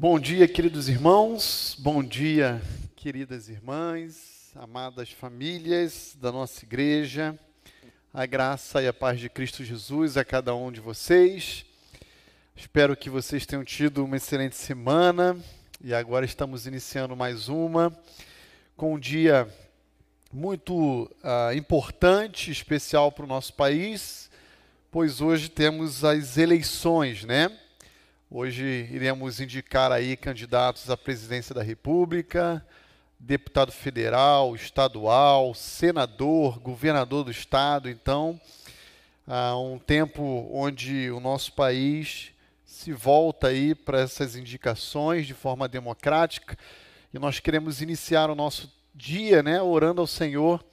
Bom dia, queridos irmãos, bom dia, queridas irmãs, amadas famílias da nossa igreja. A graça e a paz de Cristo Jesus a cada um de vocês. Espero que vocês tenham tido uma excelente semana e agora estamos iniciando mais uma com um dia muito uh, importante, especial para o nosso país, pois hoje temos as eleições, né? Hoje iremos indicar aí candidatos à presidência da República, deputado federal, estadual, senador, governador do estado. Então, há um tempo onde o nosso país se volta aí para essas indicações de forma democrática e nós queremos iniciar o nosso dia, né, orando ao Senhor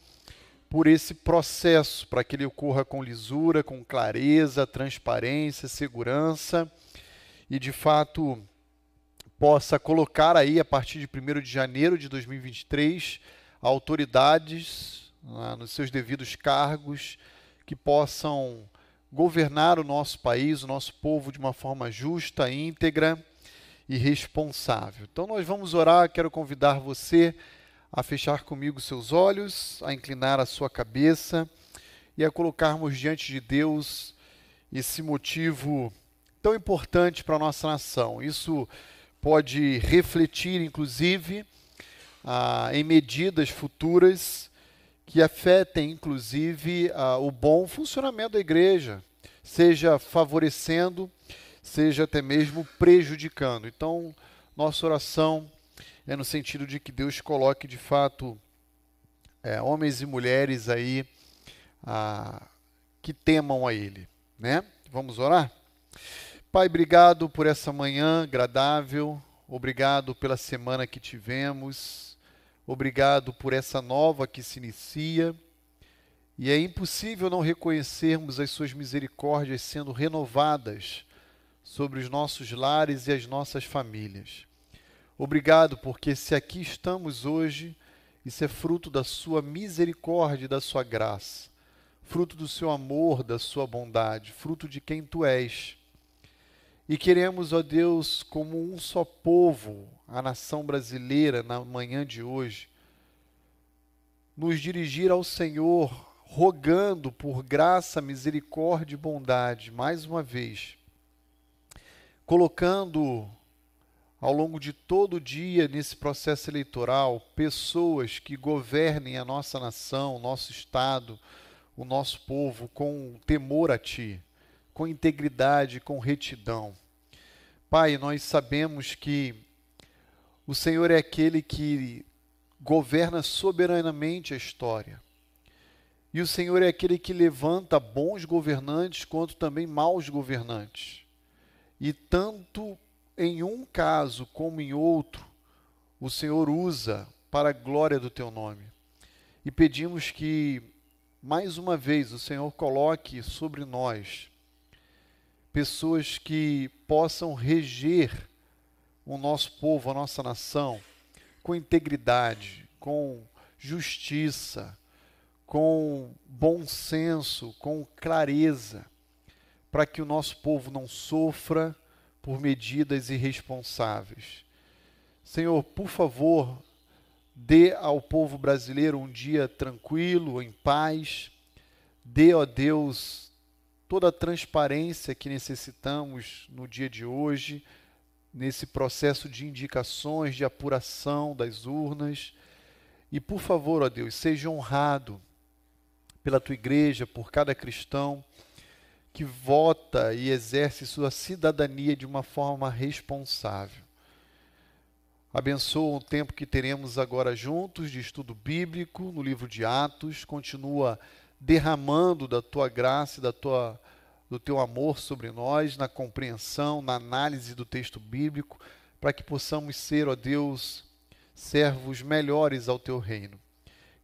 por esse processo, para que ele ocorra com lisura, com clareza, transparência, segurança e de fato possa colocar aí a partir de 1 de janeiro de 2023 autoridades ah, nos seus devidos cargos que possam governar o nosso país, o nosso povo de uma forma justa, íntegra e responsável. Então nós vamos orar, quero convidar você a fechar comigo seus olhos, a inclinar a sua cabeça e a colocarmos diante de Deus esse motivo tão importante para a nossa nação. Isso pode refletir, inclusive, ah, em medidas futuras que afetem, inclusive, ah, o bom funcionamento da igreja, seja favorecendo, seja até mesmo prejudicando. Então, nossa oração é no sentido de que Deus coloque de fato é, homens e mulheres aí ah, que temam a Ele, né? Vamos orar? Pai, obrigado por essa manhã agradável, obrigado pela semana que tivemos, obrigado por essa nova que se inicia. E é impossível não reconhecermos as Suas misericórdias sendo renovadas sobre os nossos lares e as nossas famílias. Obrigado, porque se aqui estamos hoje, isso é fruto da Sua misericórdia e da Sua graça, fruto do Seu amor, da Sua bondade, fruto de quem Tu és. E queremos, ó Deus, como um só povo, a nação brasileira, na manhã de hoje, nos dirigir ao Senhor, rogando por graça, misericórdia e bondade, mais uma vez, colocando ao longo de todo o dia nesse processo eleitoral pessoas que governem a nossa nação, o nosso Estado, o nosso povo com temor a Ti com integridade, com retidão. Pai, nós sabemos que o Senhor é aquele que governa soberanamente a história. E o Senhor é aquele que levanta bons governantes quanto também maus governantes. E tanto em um caso como em outro, o Senhor usa para a glória do teu nome. E pedimos que, mais uma vez, o Senhor coloque sobre nós pessoas que possam reger o nosso povo, a nossa nação, com integridade, com justiça, com bom senso, com clareza, para que o nosso povo não sofra por medidas irresponsáveis. Senhor, por favor, dê ao povo brasileiro um dia tranquilo, em paz. Dê, ó Deus, toda a transparência que necessitamos no dia de hoje, nesse processo de indicações, de apuração das urnas. E por favor, ó Deus, seja honrado pela tua igreja, por cada cristão que vota e exerce sua cidadania de uma forma responsável. Abençoa o tempo que teremos agora juntos de estudo bíblico no livro de Atos, continua derramando da tua graça e da tua, do teu amor sobre nós, na compreensão, na análise do texto bíblico, para que possamos ser, ó Deus, servos melhores ao teu reino.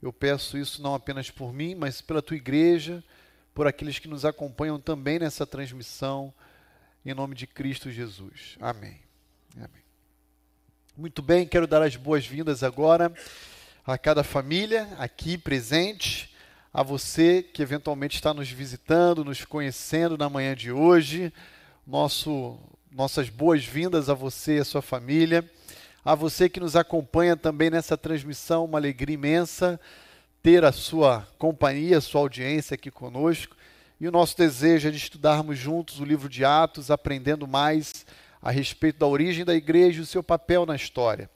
Eu peço isso não apenas por mim, mas pela tua igreja, por aqueles que nos acompanham também nessa transmissão, em nome de Cristo Jesus. Amém. Amém. Muito bem, quero dar as boas-vindas agora a cada família aqui presente a você que eventualmente está nos visitando, nos conhecendo na manhã de hoje, nosso nossas boas-vindas a você e a sua família. A você que nos acompanha também nessa transmissão, uma alegria imensa ter a sua companhia, a sua audiência aqui conosco. E o nosso desejo é de estudarmos juntos o livro de Atos, aprendendo mais a respeito da origem da igreja e o seu papel na história.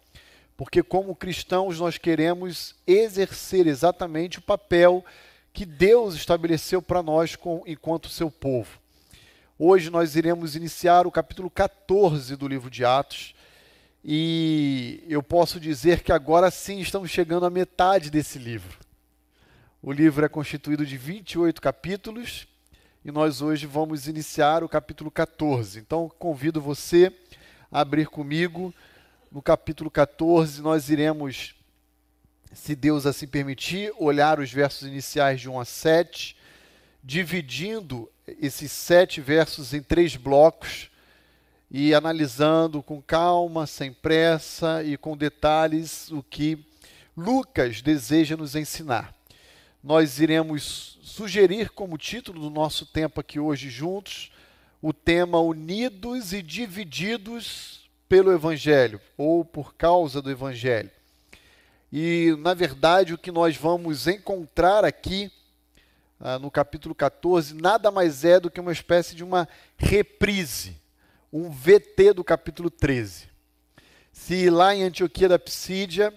Porque, como cristãos, nós queremos exercer exatamente o papel que Deus estabeleceu para nós com, enquanto seu povo. Hoje nós iremos iniciar o capítulo 14 do livro de Atos. E eu posso dizer que agora sim estamos chegando à metade desse livro. O livro é constituído de 28 capítulos e nós hoje vamos iniciar o capítulo 14. Então convido você a abrir comigo no capítulo 14. Nós iremos, se Deus assim permitir, olhar os versos iniciais de 1 a 7, dividindo esses sete versos em três blocos e analisando com calma, sem pressa e com detalhes o que Lucas deseja nos ensinar. Nós iremos sugerir como título do nosso tempo aqui hoje juntos o tema Unidos e Divididos pelo Evangelho ou por causa do Evangelho. E, na verdade, o que nós vamos encontrar aqui ah, no capítulo 14, nada mais é do que uma espécie de uma reprise, um VT do capítulo 13. Se lá em Antioquia da Psídia,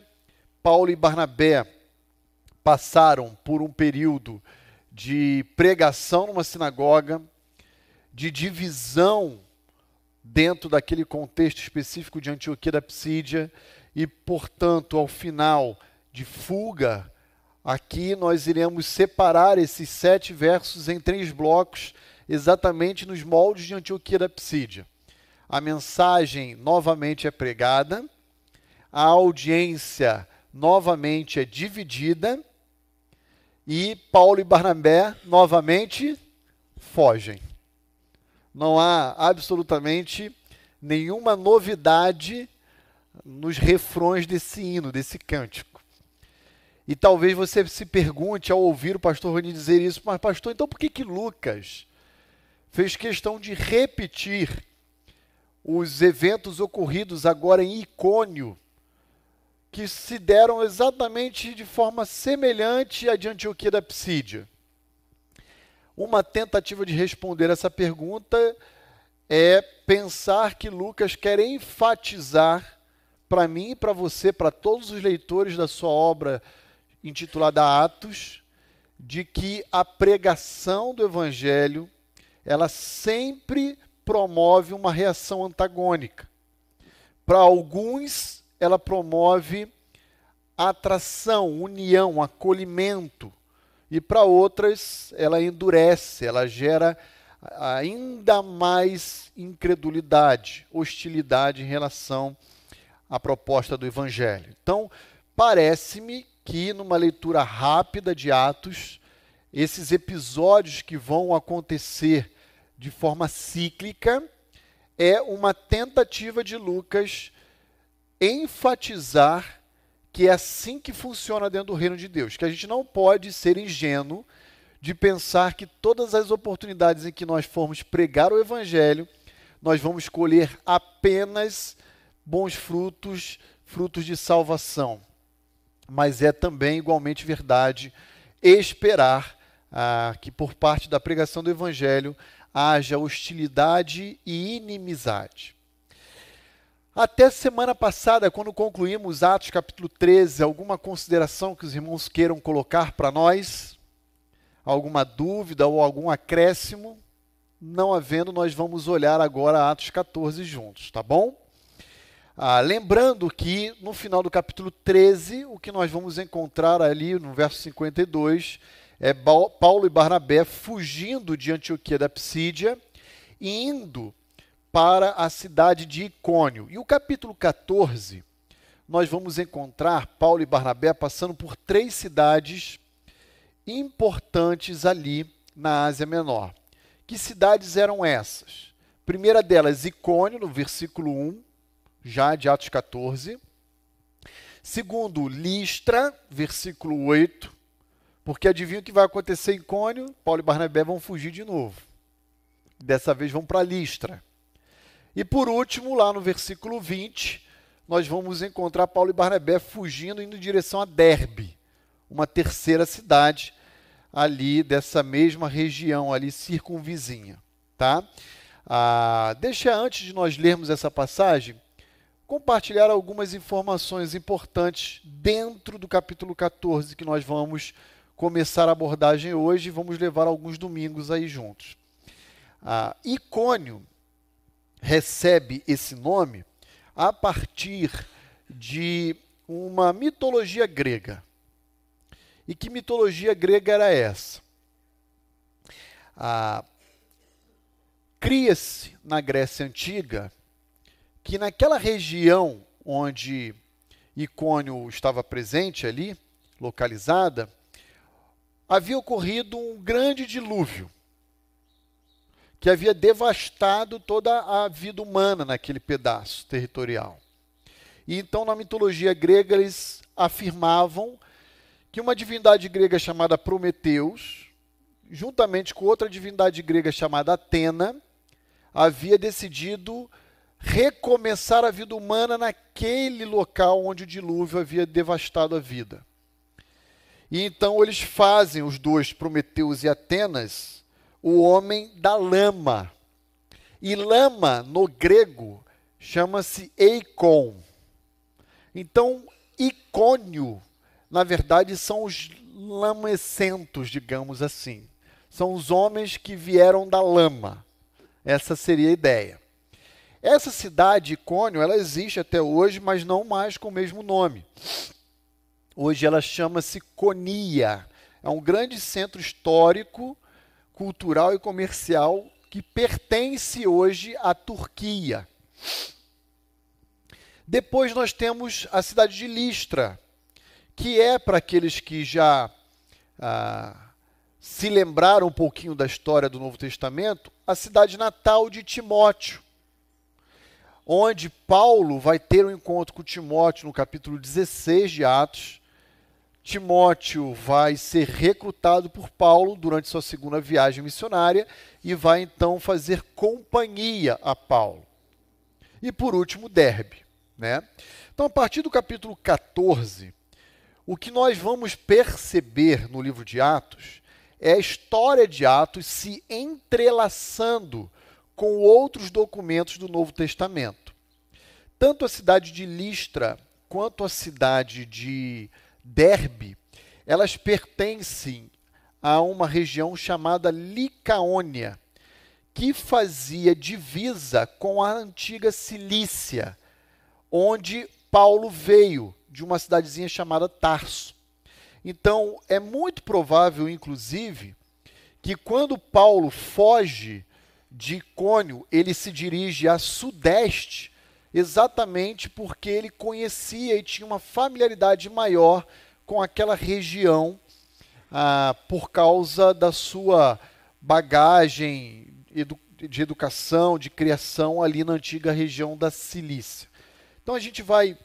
Paulo e Barnabé passaram por um período de pregação numa sinagoga, de divisão dentro daquele contexto específico de Antioquia da Psídia e, portanto, ao final de fuga Aqui nós iremos separar esses sete versos em três blocos, exatamente nos moldes de Antioquia da Psídia. A mensagem novamente é pregada, a audiência novamente é dividida e Paulo e Barnabé novamente fogem. Não há absolutamente nenhuma novidade nos refrões desse hino, desse cântico. E talvez você se pergunte ao ouvir o pastor Rony dizer isso, mas pastor, então por que que Lucas fez questão de repetir os eventos ocorridos agora em Icônio, que se deram exatamente de forma semelhante à de Antioquia da Psídia? Uma tentativa de responder essa pergunta é pensar que Lucas quer enfatizar para mim e para você, para todos os leitores da sua obra intitulada Atos, de que a pregação do evangelho, ela sempre promove uma reação antagônica. Para alguns, ela promove atração, união, acolhimento. E para outras, ela endurece, ela gera ainda mais incredulidade, hostilidade em relação à proposta do Evangelho. Então, parece-me que numa leitura rápida de Atos, esses episódios que vão acontecer de forma cíclica é uma tentativa de Lucas enfatizar que é assim que funciona dentro do reino de Deus, que a gente não pode ser ingênuo de pensar que todas as oportunidades em que nós formos pregar o evangelho, nós vamos colher apenas bons frutos, frutos de salvação mas é também igualmente verdade esperar ah, que por parte da pregação do Evangelho haja hostilidade e inimizade. Até semana passada, quando concluímos Atos capítulo 13, alguma consideração que os irmãos queiram colocar para nós? Alguma dúvida ou algum acréscimo? Não havendo, nós vamos olhar agora Atos 14 juntos, tá bom? Ah, lembrando que no final do capítulo 13, o que nós vamos encontrar ali no verso 52 é Paulo e Barnabé fugindo de Antioquia da Psídia e indo para a cidade de Icônio. E o capítulo 14, nós vamos encontrar Paulo e Barnabé passando por três cidades importantes ali na Ásia Menor. Que cidades eram essas? Primeira delas, Icônio, no versículo 1 já de Atos 14. Segundo, Listra, versículo 8, porque adivinha o que vai acontecer em Cônio? Paulo e Barnabé vão fugir de novo. Dessa vez vão para Listra. E por último, lá no versículo 20, nós vamos encontrar Paulo e Barnabé fugindo indo em direção a Derbe, uma terceira cidade ali dessa mesma região ali circunvizinha, tá? Ah, deixa antes de nós lermos essa passagem, compartilhar algumas informações importantes dentro do capítulo 14 que nós vamos começar a abordagem hoje e vamos levar alguns domingos aí juntos. Ah, Icônio recebe esse nome a partir de uma mitologia grega. E que mitologia grega era essa? Ah, Cria-se na Grécia Antiga que naquela região onde Icônio estava presente ali, localizada, havia ocorrido um grande dilúvio que havia devastado toda a vida humana naquele pedaço territorial. E então, na mitologia grega, eles afirmavam que uma divindade grega chamada Prometeus, juntamente com outra divindade grega chamada Atena, havia decidido recomeçar a vida humana naquele local onde o dilúvio havia devastado a vida. E então eles fazem, os dois, Prometeus e Atenas, o homem da lama. E lama, no grego, chama-se eikon. Então, icônio, na verdade, são os lamecentos, digamos assim. São os homens que vieram da lama. Essa seria a ideia. Essa cidade, Icônio, ela existe até hoje, mas não mais com o mesmo nome. Hoje ela chama-se Conia. É um grande centro histórico cultural e comercial que pertence hoje à Turquia. Depois nós temos a cidade de Listra, que é para aqueles que já ah, se lembraram um pouquinho da história do Novo Testamento, a cidade natal de Timóteo, onde Paulo vai ter um encontro com Timóteo no capítulo 16 de Atos, Timóteo vai ser recrutado por Paulo durante sua segunda viagem missionária e vai então fazer companhia a Paulo. E por último, Derbe. Né? Então, a partir do capítulo 14, o que nós vamos perceber no livro de Atos é a história de Atos se entrelaçando com outros documentos do Novo Testamento. Tanto a cidade de Listra quanto a cidade de Derbe, elas pertencem a uma região chamada Licaônia, que fazia divisa com a antiga Cilícia, onde Paulo veio, de uma cidadezinha chamada Tarso. Então, é muito provável, inclusive, que quando Paulo foge de Icônio, ele se dirige a sudeste exatamente porque ele conhecia e tinha uma familiaridade maior com aquela região ah, por causa da sua bagagem edu de educação, de criação ali na antiga região da Cilícia. Então a gente vai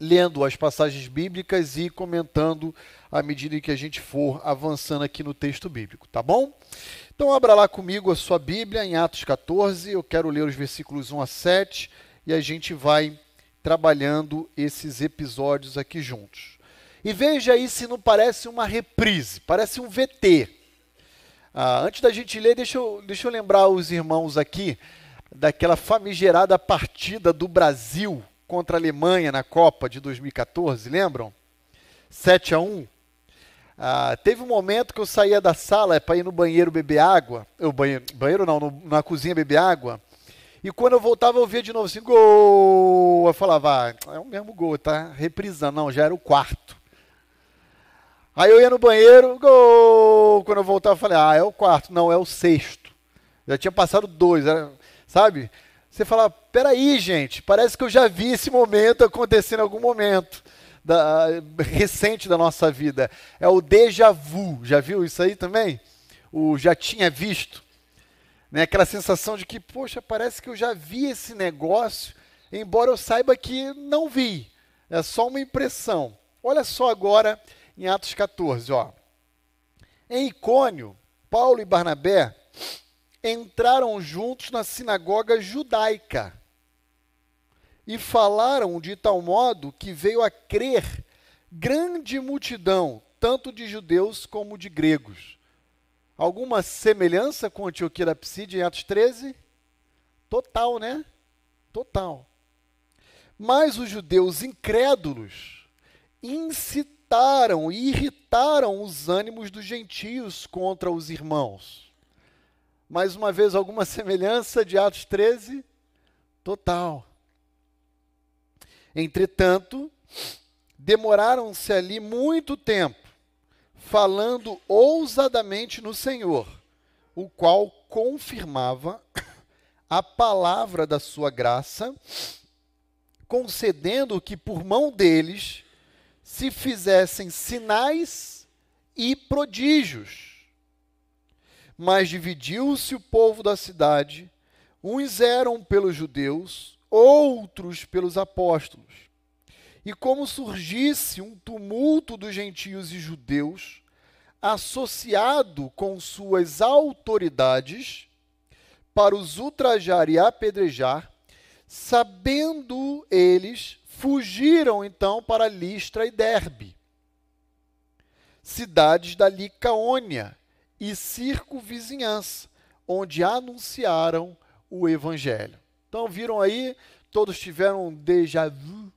lendo as passagens bíblicas e comentando à medida que a gente for avançando aqui no texto bíblico, tá bom? Então abra lá comigo a sua Bíblia em Atos 14, eu quero ler os versículos 1 a 7 e a gente vai trabalhando esses episódios aqui juntos. E veja aí se não parece uma reprise, parece um VT. Ah, antes da gente ler, deixa eu, deixa eu lembrar os irmãos aqui daquela famigerada partida do Brasil contra a Alemanha na Copa de 2014, lembram? 7 a 1. Ah, teve um momento que eu saía da sala para ir no banheiro beber água, eu banheiro, banheiro não, no, na cozinha beber água, e quando eu voltava, eu via de novo assim, gol. Eu falava, ah, é o mesmo gol, tá reprisando. Não, já era o quarto. Aí eu ia no banheiro, gol. Quando eu voltava, eu falei, ah, é o quarto. Não, é o sexto. Já tinha passado dois, era, sabe? Você fala, peraí, gente, parece que eu já vi esse momento acontecer em algum momento da, recente da nossa vida. É o déjà vu. Já viu isso aí também? O já tinha visto. Né? Aquela sensação de que, poxa, parece que eu já vi esse negócio, embora eu saiba que não vi. É só uma impressão. Olha só agora em Atos 14, ó. Em Icônio, Paulo e Barnabé entraram juntos na sinagoga judaica e falaram de tal modo que veio a crer grande multidão, tanto de judeus como de gregos. Alguma semelhança com Antioquia da Psídia em Atos 13? Total, né? Total. Mas os judeus incrédulos incitaram e irritaram os ânimos dos gentios contra os irmãos. Mais uma vez, alguma semelhança de Atos 13? Total. Entretanto, demoraram-se ali muito tempo, falando ousadamente no Senhor, o qual confirmava a palavra da sua graça, concedendo que por mão deles se fizessem sinais e prodígios. Mas dividiu-se o povo da cidade, uns eram pelos judeus, outros pelos apóstolos. E como surgisse um tumulto dos gentios e judeus, associado com suas autoridades, para os ultrajar e apedrejar, sabendo eles, fugiram então para Listra e Derbe, cidades da Licaônia e circunvizinhança, onde anunciaram o evangelho. Então viram aí, todos tiveram um déjà vu.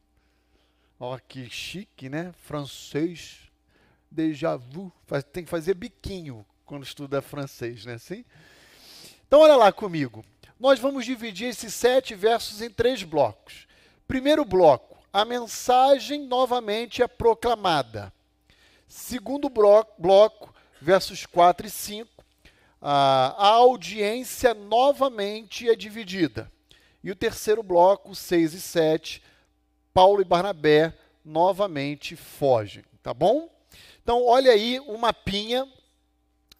Ó, que chique, né? Francês. Déjà vu. Tem que fazer biquinho quando estuda francês, né? Assim? Então, olha lá comigo. Nós vamos dividir esses sete versos em três blocos. Primeiro bloco, a mensagem novamente é proclamada. Segundo bloco, versos 4 e 5, a audiência novamente é dividida. E o terceiro bloco, 6 e 7, Paulo e Barnabé novamente fogem. Tá bom? Então, olha aí o mapinha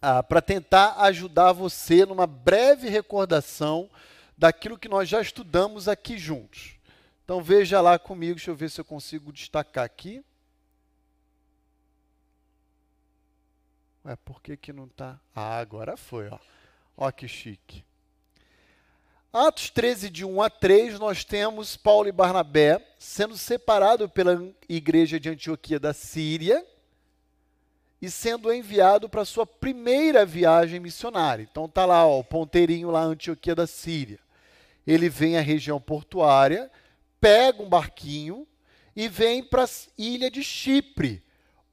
ah, para tentar ajudar você numa breve recordação daquilo que nós já estudamos aqui juntos. Então veja lá comigo, deixa eu ver se eu consigo destacar aqui. Ué, por que, que não está? Ah, agora foi, ó. Ó que chique. Atos 13, de 1 a 3, nós temos Paulo e Barnabé sendo separados pela igreja de Antioquia da Síria e sendo enviado para sua primeira viagem missionária. Então tá lá, ó, o ponteirinho lá, Antioquia da Síria. Ele vem à região portuária, pega um barquinho e vem para a ilha de Chipre,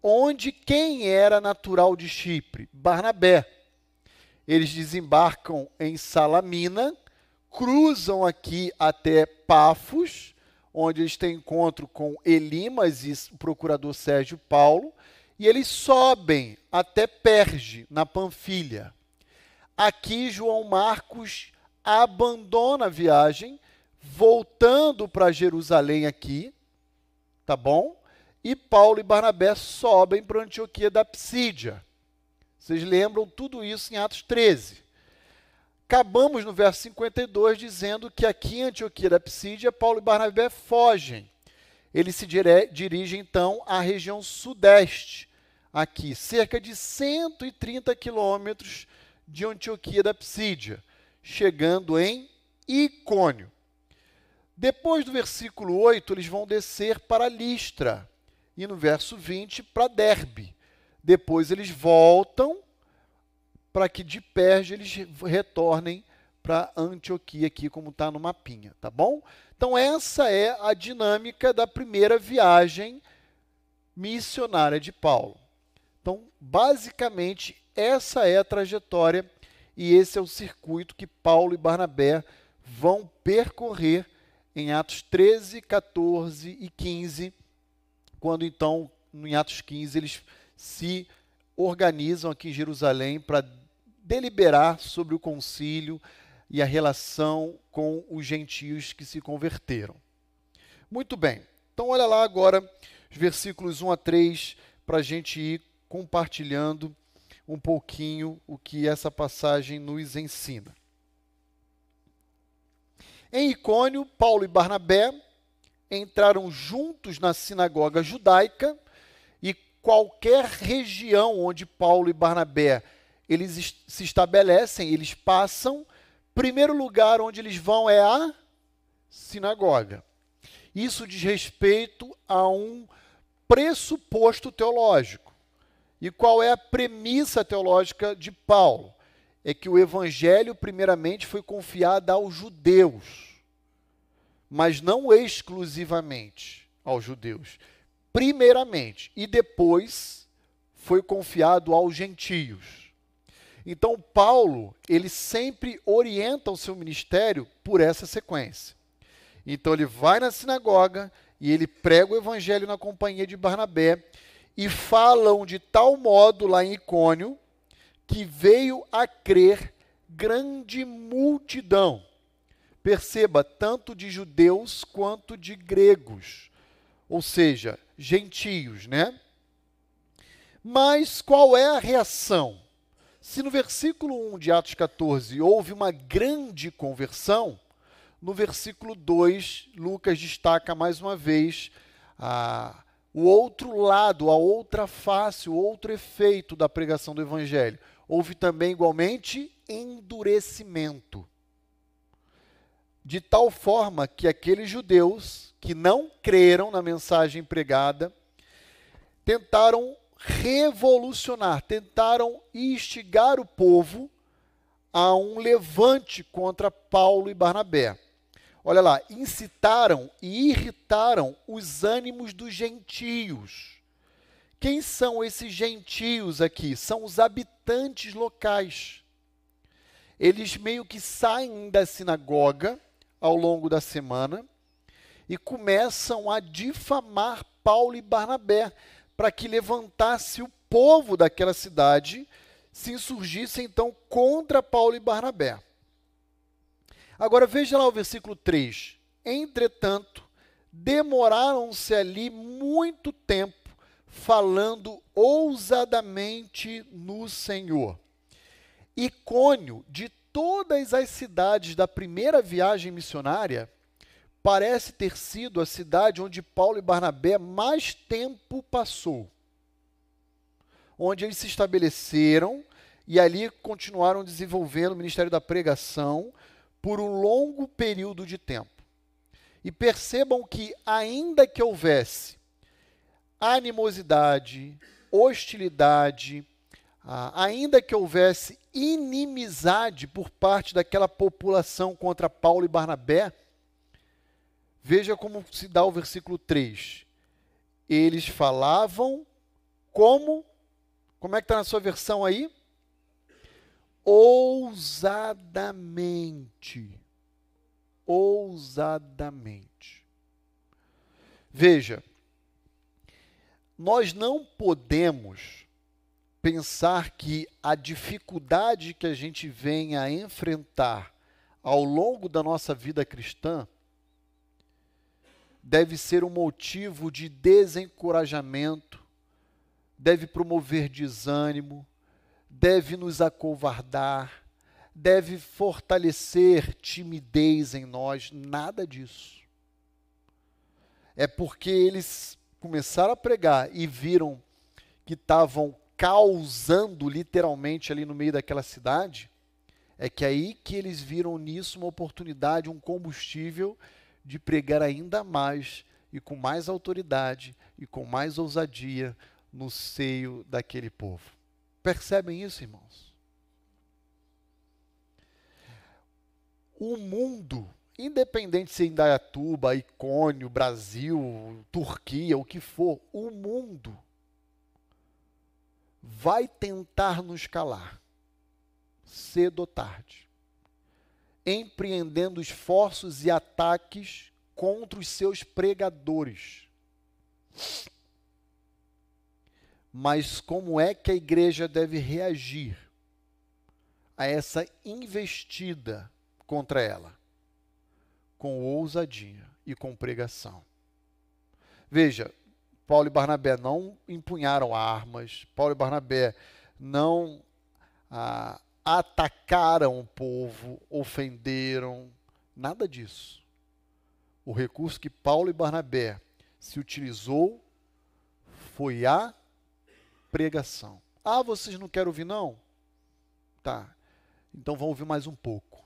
onde quem era natural de Chipre? Barnabé. Eles desembarcam em Salamina, cruzam aqui até Pafos, onde eles têm encontro com Elimas e o procurador Sérgio Paulo, e eles sobem até Perge, na Panfilha. Aqui João Marcos abandona a viagem, voltando para Jerusalém aqui, tá bom? E Paulo e Barnabé sobem para Antioquia da Psídia. Vocês lembram tudo isso em Atos 13. Acabamos no verso 52 dizendo que aqui em Antioquia da Psídia, Paulo e Barnabé fogem. Eles se dirigem então à região sudeste, aqui, cerca de 130 quilômetros de Antioquia da Psídia, chegando em Icônio. Depois do versículo 8, eles vão descer para Listra, e no verso 20 para Derbe. Depois eles voltam para que de Perge eles retornem para Antioquia, aqui como está no mapinha, tá bom? Então essa é a dinâmica da primeira viagem missionária de Paulo. Então, basicamente, essa é a trajetória e esse é o circuito que Paulo e Barnabé vão percorrer em Atos 13, 14 e 15, quando então, em Atos 15, eles se organizam aqui em Jerusalém para deliberar sobre o concílio e a relação com os gentios que se converteram. Muito bem, então olha lá agora os versículos 1 a 3 para a gente ir compartilhando um pouquinho o que essa passagem nos ensina. Em Icônio, Paulo e Barnabé entraram juntos na sinagoga judaica e qualquer região onde Paulo e Barnabé eles se estabelecem, eles passam. Primeiro lugar onde eles vão é a sinagoga. Isso diz respeito a um pressuposto teológico. E qual é a premissa teológica de Paulo? É que o evangelho, primeiramente, foi confiado aos judeus, mas não exclusivamente aos judeus. Primeiramente, e depois foi confiado aos gentios. Então, Paulo, ele sempre orienta o seu ministério por essa sequência. Então, ele vai na sinagoga e ele prega o evangelho na companhia de Barnabé e falam de tal modo lá em Icônio que veio a crer grande multidão. Perceba, tanto de judeus quanto de gregos, ou seja, gentios, né? Mas qual é a reação? Se no versículo 1 de Atos 14 houve uma grande conversão, no versículo 2, Lucas destaca mais uma vez o outro lado, a outra face, o outro efeito da pregação do Evangelho. Houve também, igualmente, endurecimento. De tal forma que aqueles judeus que não creram na mensagem pregada tentaram revolucionar, tentaram instigar o povo a um levante contra Paulo e Barnabé. Olha lá, incitaram e irritaram os ânimos dos gentios. Quem são esses gentios aqui? São os habitantes locais. Eles meio que saem da sinagoga ao longo da semana e começam a difamar Paulo e Barnabé para que levantasse o povo daquela cidade, se insurgisse então contra Paulo e Barnabé. Agora veja lá o versículo 3. Entretanto, demoraram-se ali muito tempo falando ousadamente no Senhor. Icônio de todas as cidades da primeira viagem missionária, parece ter sido a cidade onde Paulo e Barnabé mais tempo passou. Onde eles se estabeleceram e ali continuaram desenvolvendo o ministério da pregação por um longo período de tempo. E percebam que, ainda que houvesse animosidade, hostilidade, ainda que houvesse inimizade por parte daquela população contra Paulo e Barnabé, veja como se dá o versículo 3. Eles falavam como. Como é que está na sua versão aí? ousadamente. Ousadamente. Veja, nós não podemos pensar que a dificuldade que a gente vem a enfrentar ao longo da nossa vida cristã deve ser um motivo de desencorajamento, deve promover desânimo, deve nos acovardar, deve fortalecer timidez em nós, nada disso. É porque eles começaram a pregar e viram que estavam causando literalmente ali no meio daquela cidade, é que aí que eles viram nisso uma oportunidade, um combustível de pregar ainda mais e com mais autoridade e com mais ousadia no seio daquele povo. Percebem isso, irmãos? O mundo, independente se é Indaiatuba, Icônio, Brasil, Turquia, o que for, o mundo vai tentar nos calar, cedo ou tarde, empreendendo esforços e ataques contra os seus pregadores. Mas como é que a igreja deve reagir a essa investida contra ela? Com ousadia e com pregação. Veja, Paulo e Barnabé não empunharam armas, Paulo e Barnabé não ah, atacaram o povo, ofenderam, nada disso. O recurso que Paulo e Barnabé se utilizou foi a pregação. Ah, vocês não querem ouvir, não? tá. Então vão ouvir mais um pouco.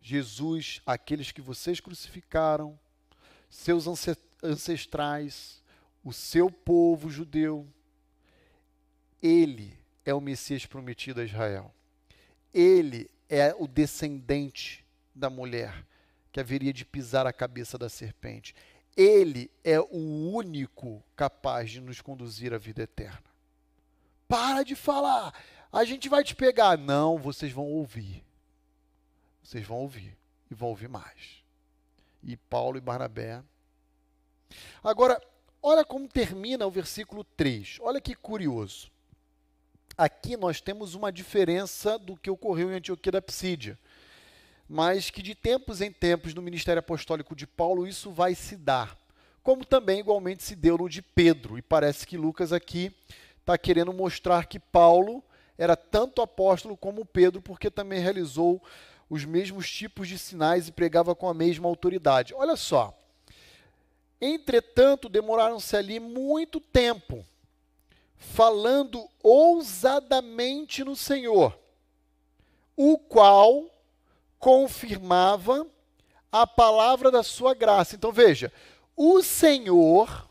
Jesus, aqueles que vocês crucificaram, seus ancestrais, o seu povo judeu, ele é o Messias prometido a Israel. Ele é o descendente da mulher que haveria de pisar a cabeça da serpente. Ele é o único capaz de nos conduzir à vida eterna. Para de falar, a gente vai te pegar. Não, vocês vão ouvir. Vocês vão ouvir e vão ouvir mais. E Paulo e Barnabé. Agora, olha como termina o versículo 3. Olha que curioso. Aqui nós temos uma diferença do que ocorreu em Antioquia da Psídia mas que de tempos em tempos no ministério apostólico de Paulo isso vai se dar, como também igualmente se deu no de Pedro. E parece que Lucas aqui está querendo mostrar que Paulo era tanto apóstolo como Pedro, porque também realizou os mesmos tipos de sinais e pregava com a mesma autoridade. Olha só. Entretanto, demoraram-se ali muito tempo, falando ousadamente no Senhor, o qual confirmava a palavra da sua graça. Então veja, o Senhor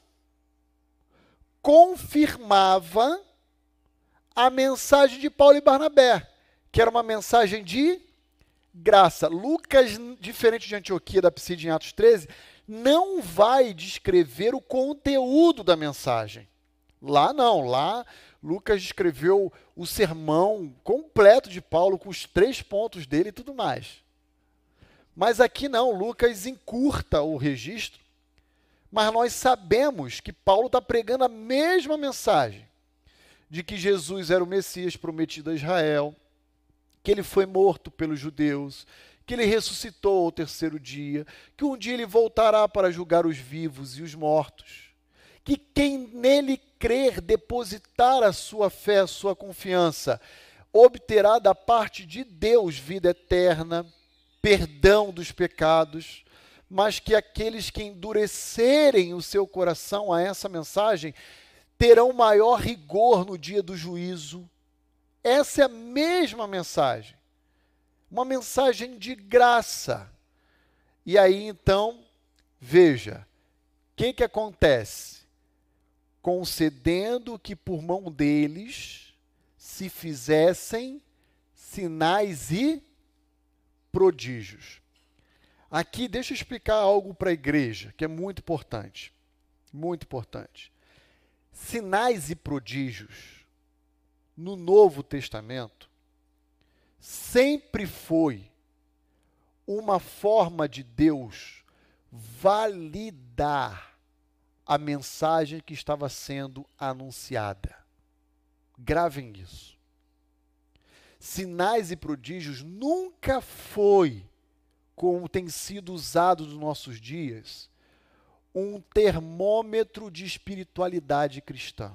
confirmava a mensagem de Paulo e Barnabé, que era uma mensagem de graça. Lucas, diferente de Antioquia da Psídia em Atos 13, não vai descrever o conteúdo da mensagem. Lá não, lá Lucas escreveu o sermão completo de Paulo, com os três pontos dele e tudo mais. Mas aqui não, Lucas encurta o registro, mas nós sabemos que Paulo está pregando a mesma mensagem de que Jesus era o Messias prometido a Israel, que ele foi morto pelos judeus, que ele ressuscitou ao terceiro dia, que um dia ele voltará para julgar os vivos e os mortos que quem nele crer, depositar a sua fé, a sua confiança, obterá da parte de Deus vida eterna, perdão dos pecados, mas que aqueles que endurecerem o seu coração a essa mensagem terão maior rigor no dia do juízo. Essa é a mesma mensagem. Uma mensagem de graça. E aí então, veja, o que, que acontece? Concedendo que por mão deles se fizessem sinais e prodígios. Aqui, deixa eu explicar algo para a igreja, que é muito importante. Muito importante. Sinais e prodígios no Novo Testamento sempre foi uma forma de Deus validar a mensagem que estava sendo anunciada. Gravem isso. Sinais e prodígios nunca foi, como tem sido usado nos nossos dias, um termômetro de espiritualidade cristã.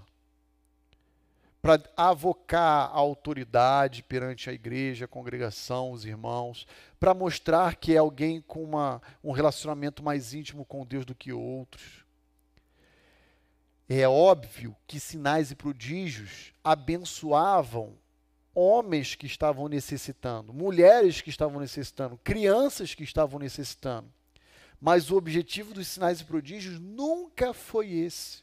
Para avocar a autoridade perante a igreja, a congregação, os irmãos, para mostrar que é alguém com uma, um relacionamento mais íntimo com Deus do que outros é óbvio que sinais e prodígios abençoavam homens que estavam necessitando, mulheres que estavam necessitando, crianças que estavam necessitando. Mas o objetivo dos sinais e prodígios nunca foi esse.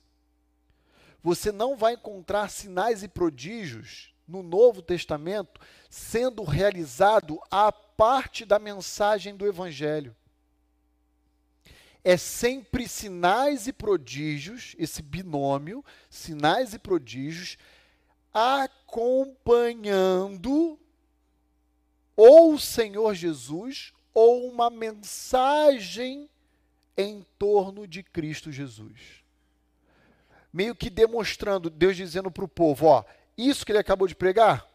Você não vai encontrar sinais e prodígios no Novo Testamento sendo realizado a parte da mensagem do Evangelho é sempre sinais e prodígios, esse binômio, sinais e prodígios, acompanhando ou o Senhor Jesus ou uma mensagem em torno de Cristo Jesus. Meio que demonstrando, Deus dizendo para o povo: ó, isso que ele acabou de pregar,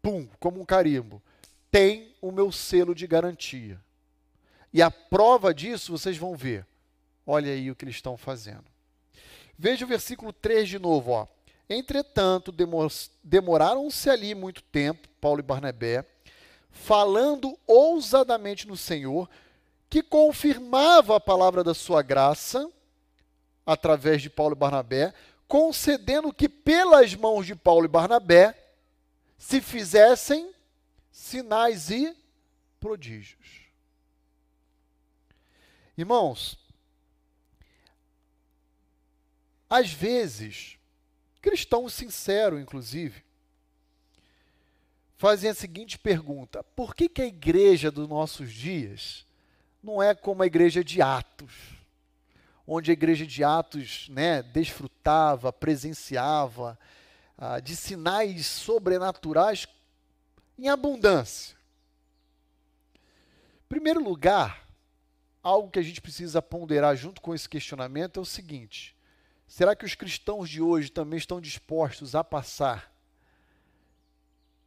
pum, como um carimbo, tem o meu selo de garantia. E a prova disso vocês vão ver. Olha aí o que eles estão fazendo. Veja o versículo 3 de novo. Ó. Entretanto, demoraram-se ali muito tempo, Paulo e Barnabé, falando ousadamente no Senhor, que confirmava a palavra da sua graça, através de Paulo e Barnabé, concedendo que pelas mãos de Paulo e Barnabé se fizessem sinais e prodígios. Irmãos, às vezes, cristãos sinceros, inclusive, fazem a seguinte pergunta: por que, que a igreja dos nossos dias não é como a igreja de Atos? Onde a igreja de Atos né, desfrutava, presenciava ah, de sinais sobrenaturais em abundância. Em primeiro lugar, algo que a gente precisa ponderar junto com esse questionamento é o seguinte: será que os cristãos de hoje também estão dispostos a passar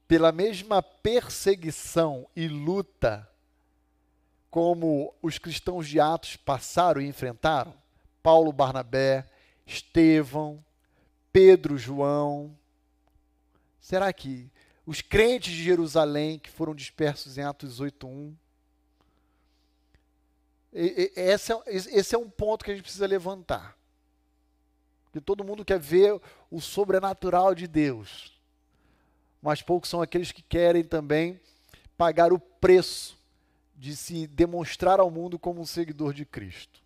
pela mesma perseguição e luta como os cristãos de Atos passaram e enfrentaram? Paulo, Barnabé, Estevão, Pedro, João. Será que os crentes de Jerusalém que foram dispersos em Atos 8:1 esse é, esse é um ponto que a gente precisa levantar. Que todo mundo quer ver o sobrenatural de Deus. Mas poucos são aqueles que querem também pagar o preço de se demonstrar ao mundo como um seguidor de Cristo.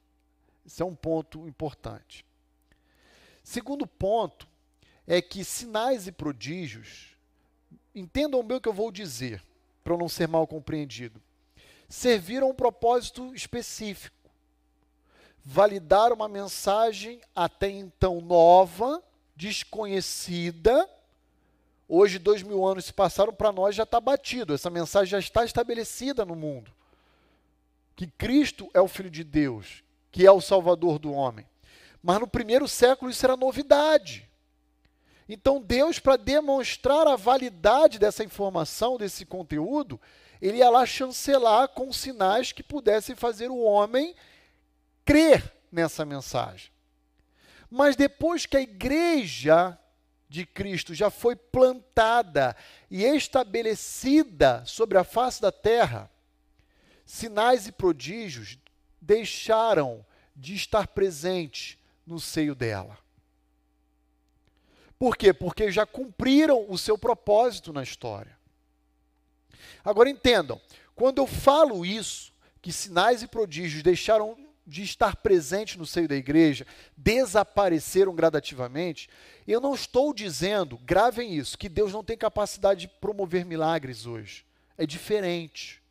Esse é um ponto importante. Segundo ponto é que sinais e prodígios, entendam bem o que eu vou dizer, para não ser mal compreendido serviram um propósito específico. Validar uma mensagem até então nova, desconhecida. Hoje, dois mil anos se passaram, para nós já está batido, essa mensagem já está estabelecida no mundo. Que Cristo é o Filho de Deus, que é o Salvador do homem. Mas no primeiro século isso era novidade. Então, Deus, para demonstrar a validade dessa informação, desse conteúdo, ele ia lá chancelar com sinais que pudessem fazer o homem crer nessa mensagem. Mas depois que a igreja de Cristo já foi plantada e estabelecida sobre a face da terra, sinais e prodígios deixaram de estar presentes no seio dela. Por quê? Porque já cumpriram o seu propósito na história. Agora entendam, quando eu falo isso, que sinais e prodígios deixaram de estar presentes no seio da igreja, desapareceram gradativamente, eu não estou dizendo, gravem isso, que Deus não tem capacidade de promover milagres hoje. É diferente.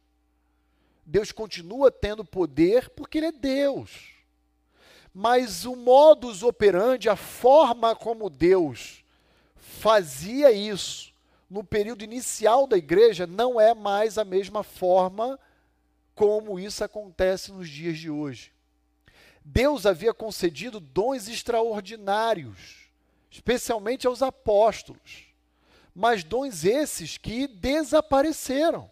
Deus continua tendo poder porque Ele é Deus. Mas o modus operandi, a forma como Deus fazia isso, no período inicial da igreja não é mais a mesma forma como isso acontece nos dias de hoje. Deus havia concedido dons extraordinários, especialmente aos apóstolos, mas dons esses que desapareceram.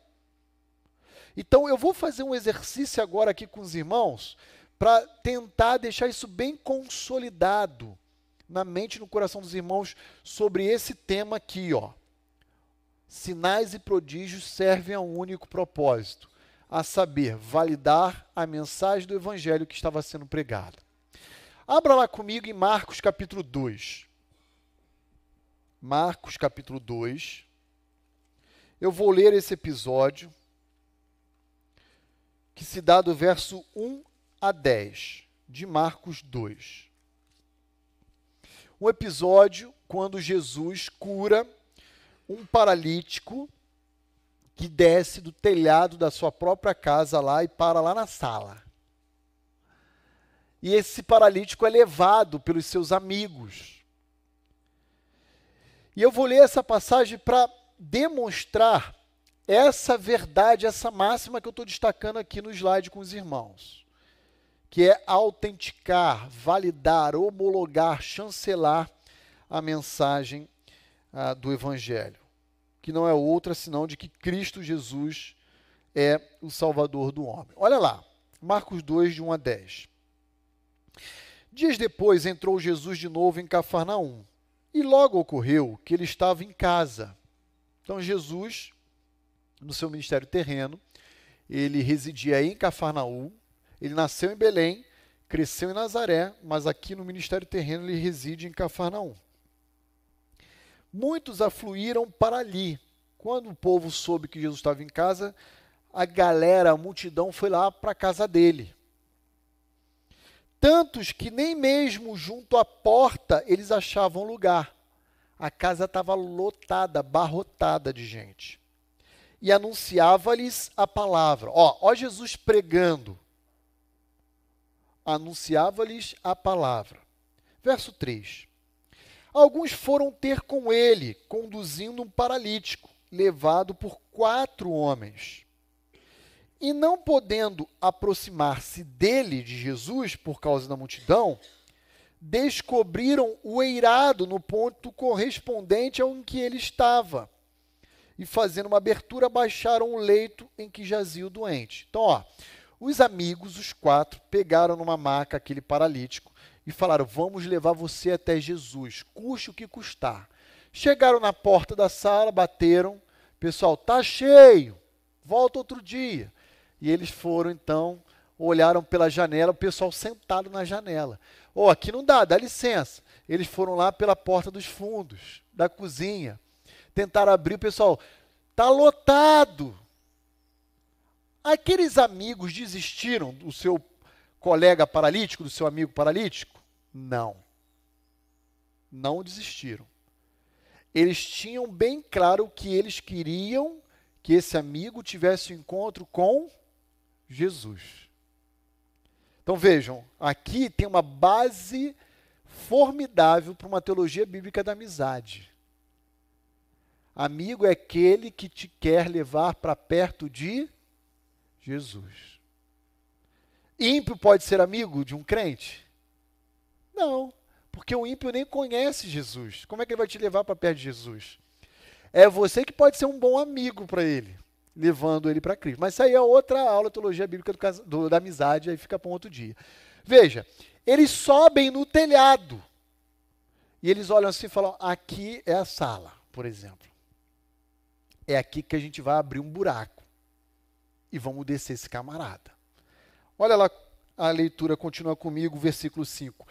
Então eu vou fazer um exercício agora aqui com os irmãos para tentar deixar isso bem consolidado na mente e no coração dos irmãos sobre esse tema aqui, ó sinais e prodígios servem a um único propósito, a saber, validar a mensagem do evangelho que estava sendo pregada. Abra lá comigo em Marcos capítulo 2. Marcos capítulo 2. Eu vou ler esse episódio que se dá do verso 1 a 10 de Marcos 2. Um episódio quando Jesus cura um paralítico que desce do telhado da sua própria casa lá e para lá na sala. E esse paralítico é levado pelos seus amigos. E eu vou ler essa passagem para demonstrar essa verdade, essa máxima que eu estou destacando aqui no slide com os irmãos, que é autenticar, validar, homologar, chancelar a mensagem ah, do Evangelho, que não é outra senão de que Cristo Jesus é o Salvador do homem. Olha lá, Marcos 2, de 1 a 10. Dias depois entrou Jesus de novo em Cafarnaum, e logo ocorreu que ele estava em casa. Então, Jesus, no seu ministério terreno, ele residia em Cafarnaum, ele nasceu em Belém, cresceu em Nazaré, mas aqui no ministério terreno ele reside em Cafarnaum muitos afluíram para ali, Quando o povo soube que Jesus estava em casa, a galera, a multidão foi lá para a casa dele. Tantos que nem mesmo junto à porta eles achavam lugar. A casa estava lotada, barrotada de gente. E anunciava-lhes a palavra. Ó, ó Jesus pregando. Anunciava-lhes a palavra. Verso 3. Alguns foram ter com ele, conduzindo um paralítico, levado por quatro homens. E não podendo aproximar-se dele, de Jesus, por causa da multidão, descobriram o eirado no ponto correspondente ao em que ele estava. E fazendo uma abertura, baixaram o leito em que jazia o doente. Então, ó, os amigos, os quatro, pegaram numa maca aquele paralítico e falaram: Vamos levar você até Jesus, custe o que custar. Chegaram na porta da sala, bateram, pessoal, tá cheio, volta outro dia. E eles foram então, olharam pela janela, o pessoal sentado na janela. Oh, aqui não dá, dá licença. Eles foram lá pela porta dos fundos, da cozinha. Tentaram abrir, o pessoal, tá lotado. Aqueles amigos desistiram do seu colega paralítico, do seu amigo paralítico? Não. Não desistiram. Eles tinham bem claro que eles queriam que esse amigo tivesse um encontro com Jesus. Então vejam, aqui tem uma base formidável para uma teologia bíblica da amizade. Amigo é aquele que te quer levar para perto de Jesus. Ímpio pode ser amigo de um crente? Não, porque o ímpio nem conhece Jesus. Como é que ele vai te levar para perto de Jesus? É você que pode ser um bom amigo para ele levando ele para Cristo. Mas isso aí é outra aula teologia bíblica do, do, da amizade, aí fica para um outro dia. Veja, eles sobem no telhado e eles olham assim e falam: aqui é a sala, por exemplo. É aqui que a gente vai abrir um buraco e vamos descer esse camarada. Olha lá, a leitura continua comigo, versículo 5.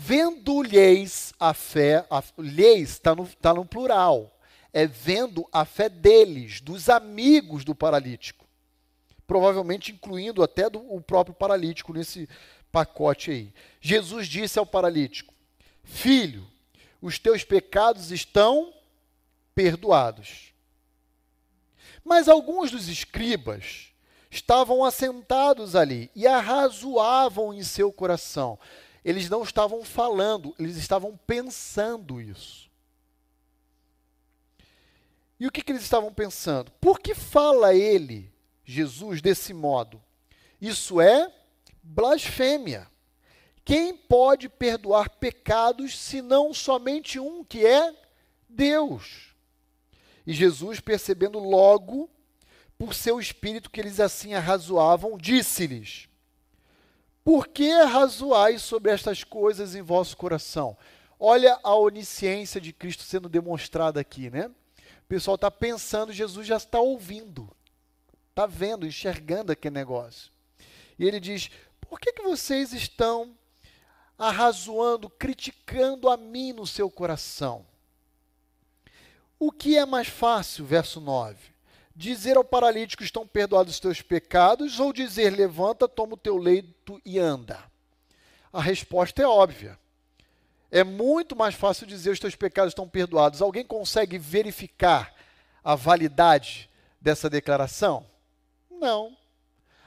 Vendo-lhes a fé, a, lhes está no, tá no plural é vendo a fé deles, dos amigos do paralítico. Provavelmente incluindo até do, o próprio paralítico nesse pacote aí. Jesus disse ao paralítico: Filho, os teus pecados estão perdoados. Mas alguns dos escribas estavam assentados ali e arrazoavam em seu coração. Eles não estavam falando, eles estavam pensando isso. E o que, que eles estavam pensando? Por que fala ele, Jesus, desse modo? Isso é blasfêmia. Quem pode perdoar pecados senão somente um, que é Deus? E Jesus, percebendo logo por seu espírito que eles assim arrazoavam, disse-lhes: Por que arrazoais sobre estas coisas em vosso coração? Olha a onisciência de Cristo sendo demonstrada aqui, né? O pessoal está pensando, Jesus já está ouvindo, está vendo, enxergando aquele negócio. E ele diz: por que, que vocês estão arrazoando, criticando a mim no seu coração? O que é mais fácil, verso 9? Dizer ao paralítico: estão perdoados os teus pecados, ou dizer: levanta, toma o teu leito e anda? A resposta é óbvia. É muito mais fácil dizer os teus pecados estão perdoados. Alguém consegue verificar a validade dessa declaração? Não.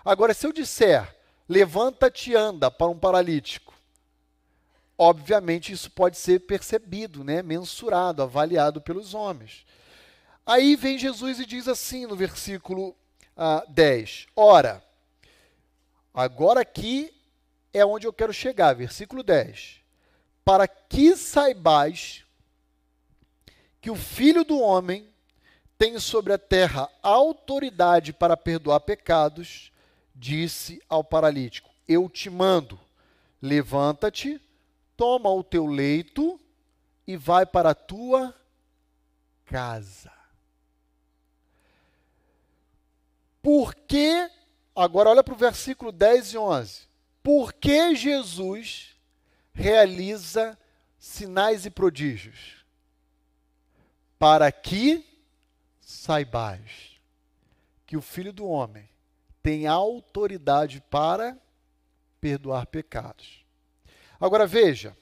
Agora, se eu disser, levanta-te e anda para um paralítico, obviamente isso pode ser percebido, né, mensurado, avaliado pelos homens. Aí vem Jesus e diz assim no versículo ah, 10: Ora, agora aqui é onde eu quero chegar, versículo 10 para que saibais que o Filho do Homem tem sobre a terra autoridade para perdoar pecados, disse ao paralítico: Eu te mando, levanta-te, toma o teu leito e vai para a tua casa. Porque, agora olha para o versículo 10 e 11. Porque Jesus realiza sinais e prodígios para que saibais que o Filho do Homem tem autoridade para perdoar pecados. Agora veja,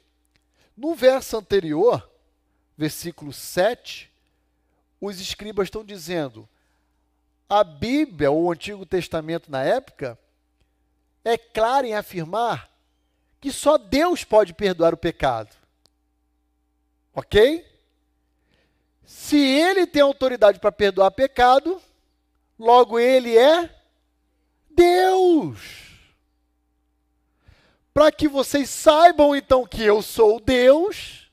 no verso anterior, versículo 7, os escribas estão dizendo: a Bíblia, ou o Antigo Testamento na época, é clara em afirmar que só Deus pode perdoar o pecado. Ok? Se ele tem autoridade para perdoar pecado, logo ele é Deus. Para que vocês saibam então que eu sou Deus,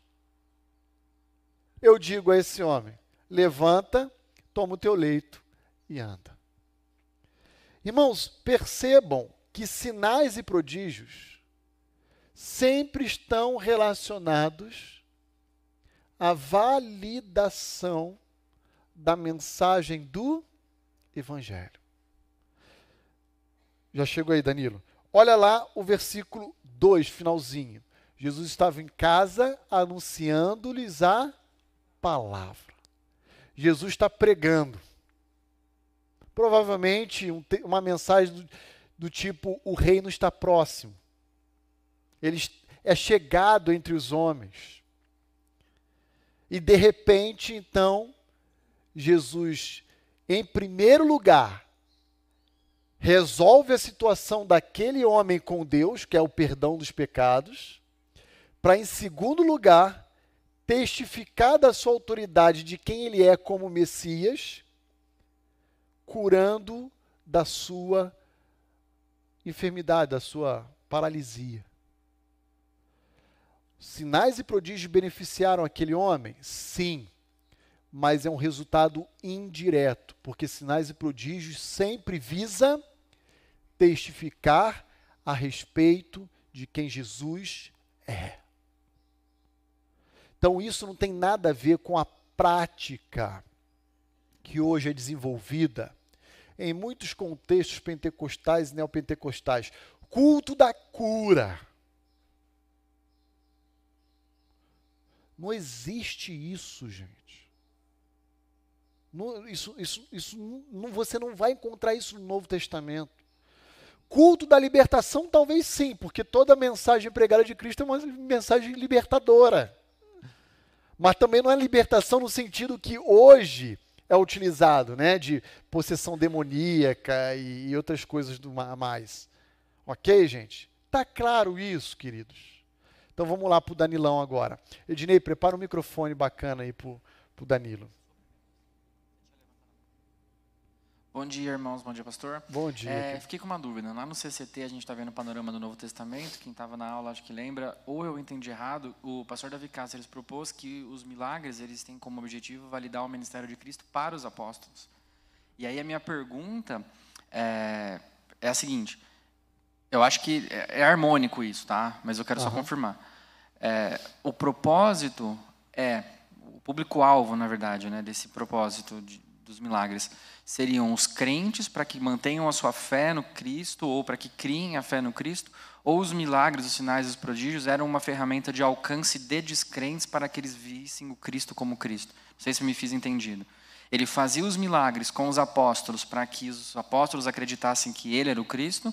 eu digo a esse homem: levanta, toma o teu leito e anda. Irmãos, percebam que sinais e prodígios sempre estão relacionados à validação da mensagem do Evangelho. Já chegou aí, Danilo? Olha lá o versículo 2, finalzinho. Jesus estava em casa anunciando-lhes a palavra. Jesus está pregando. Provavelmente um, uma mensagem do, do tipo: o reino está próximo. Ele é chegado entre os homens. E de repente, então, Jesus, em primeiro lugar, resolve a situação daquele homem com Deus, que é o perdão dos pecados, para, em segundo lugar, testificar da sua autoridade de quem ele é como Messias curando da sua enfermidade, da sua paralisia. Sinais e prodígios beneficiaram aquele homem? Sim, mas é um resultado indireto, porque sinais e prodígios sempre visa testificar a respeito de quem Jesus é. Então isso não tem nada a ver com a prática que hoje é desenvolvida em muitos contextos pentecostais e neopentecostais. Culto da cura. Não existe isso, gente. Não, isso, isso, isso não, você não vai encontrar isso no Novo Testamento. Culto da libertação, talvez sim, porque toda mensagem pregada de Cristo é uma mensagem libertadora. Mas também não é libertação no sentido que hoje é utilizado, né? De possessão demoníaca e, e outras coisas do mais. Ok, gente? Tá claro isso, queridos? Então vamos lá para o Danilão agora. Ednei, prepara um microfone bacana aí para o Danilo. Bom dia, irmãos. Bom dia, pastor. Bom dia. É, fiquei com uma dúvida. Lá no CCT a gente está vendo o panorama do Novo Testamento. Quem estava na aula acho que lembra. Ou eu entendi errado. O pastor Davi Cáceres propôs que os milagres eles têm como objetivo validar o ministério de Cristo para os apóstolos. E aí a minha pergunta é, é a seguinte. Eu acho que é, é harmônico isso, tá? Mas eu quero uhum. só confirmar. É, o propósito é o público-alvo, na verdade, né, desse propósito de, dos milagres seriam os crentes para que mantenham a sua fé no Cristo ou para que criem a fé no Cristo, ou os milagres, os sinais e os prodígios eram uma ferramenta de alcance de descrentes para que eles vissem o Cristo como Cristo. Não sei se me fiz entendido. Ele fazia os milagres com os apóstolos para que os apóstolos acreditassem que ele era o Cristo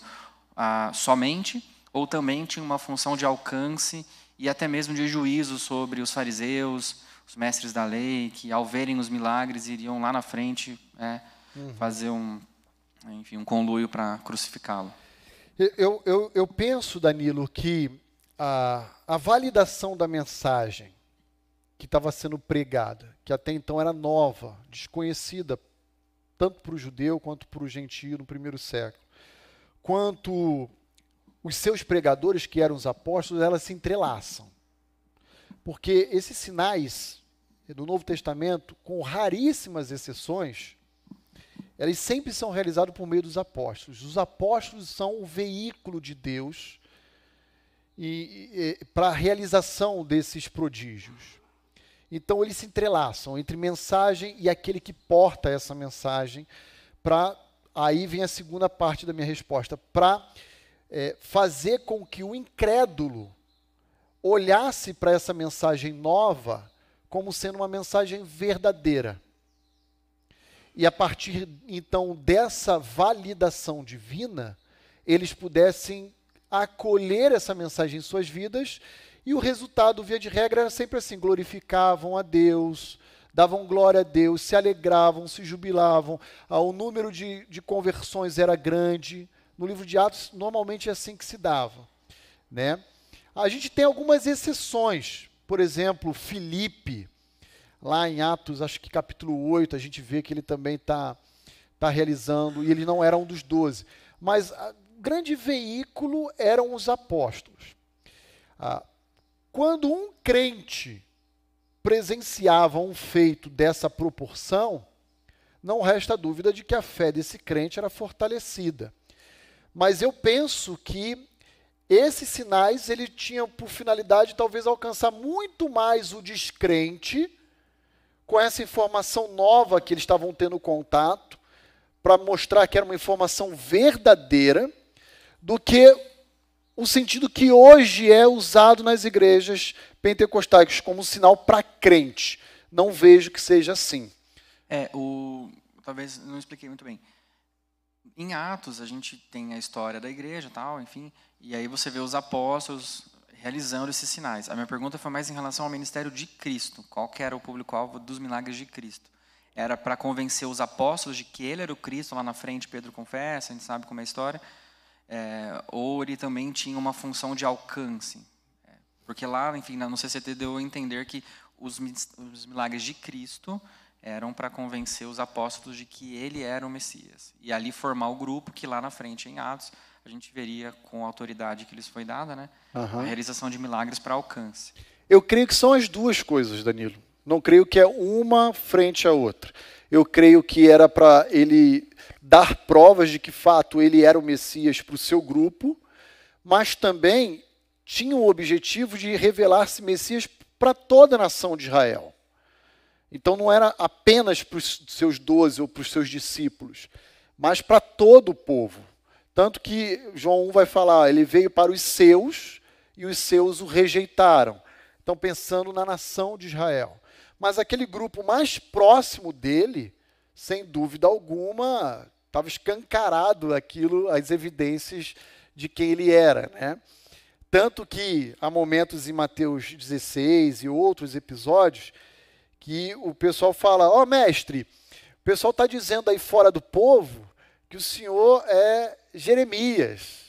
ah, somente, ou também tinha uma função de alcance e até mesmo de juízo sobre os fariseus, os mestres da lei, que ao verem os milagres iriam lá na frente é, uhum. fazer um, enfim, um conluio para crucificá-lo. Eu, eu, eu penso, Danilo, que a, a validação da mensagem que estava sendo pregada, que até então era nova, desconhecida, tanto para o judeu quanto para o gentio no primeiro século, quanto os seus pregadores, que eram os apóstolos, elas se entrelaçam. Porque esses sinais do Novo Testamento, com raríssimas exceções, eles sempre são realizados por meio dos apóstolos. Os apóstolos são o veículo de Deus e, e para a realização desses prodígios. Então eles se entrelaçam entre mensagem e aquele que porta essa mensagem. Para aí vem a segunda parte da minha resposta para é, fazer com que o incrédulo olhasse para essa mensagem nova como sendo uma mensagem verdadeira. e a partir então dessa validação divina, eles pudessem acolher essa mensagem em suas vidas, e o resultado, via de regra, era sempre assim: glorificavam a Deus, davam glória a Deus, se alegravam, se jubilavam, ah, o número de, de conversões era grande. No livro de Atos, normalmente é assim que se dava. Né? A gente tem algumas exceções, por exemplo, Filipe, lá em Atos, acho que capítulo 8, a gente vê que ele também está tá realizando, e ele não era um dos doze. Mas o grande veículo eram os apóstolos. Ah, quando um crente presenciava um feito dessa proporção, não resta dúvida de que a fé desse crente era fortalecida. Mas eu penso que esses sinais ele tinham por finalidade talvez alcançar muito mais o descrente com essa informação nova que eles estavam tendo contato, para mostrar que era uma informação verdadeira, do que o sentido que hoje é usado nas igrejas pentecostais como sinal para crente. Não vejo que seja assim. É, o talvez não expliquei muito bem. Em Atos a gente tem a história da igreja, tal, enfim, e aí você vê os apóstolos realizando esses sinais. A minha pergunta foi mais em relação ao ministério de Cristo. Qual que era o público-alvo dos milagres de Cristo? Era para convencer os apóstolos de que ele era o Cristo, lá na frente Pedro confessa, a gente sabe como é a história, é, ou ele também tinha uma função de alcance. É, porque lá, enfim, no CCT deu a entender que os, os milagres de Cristo eram para convencer os apóstolos de que ele era o Messias. E ali formar o grupo que lá na frente, em Atos, a gente veria com a autoridade que lhes foi dada, né, uhum. a realização de milagres para alcance. Eu creio que são as duas coisas, Danilo. Não creio que é uma frente à outra. Eu creio que era para ele dar provas de que, fato, ele era o Messias para o seu grupo, mas também tinha o objetivo de revelar-se Messias para toda a nação de Israel. Então não era apenas para os seus doze ou para os seus discípulos, mas para todo o povo. Tanto que João 1 vai falar, ele veio para os seus e os seus o rejeitaram. Então, pensando na nação de Israel. Mas aquele grupo mais próximo dele, sem dúvida alguma, estava escancarado aquilo, as evidências de quem ele era. Né? Tanto que há momentos em Mateus 16 e outros episódios que o pessoal fala: Ó oh, mestre, o pessoal está dizendo aí fora do povo que o senhor é Jeremias,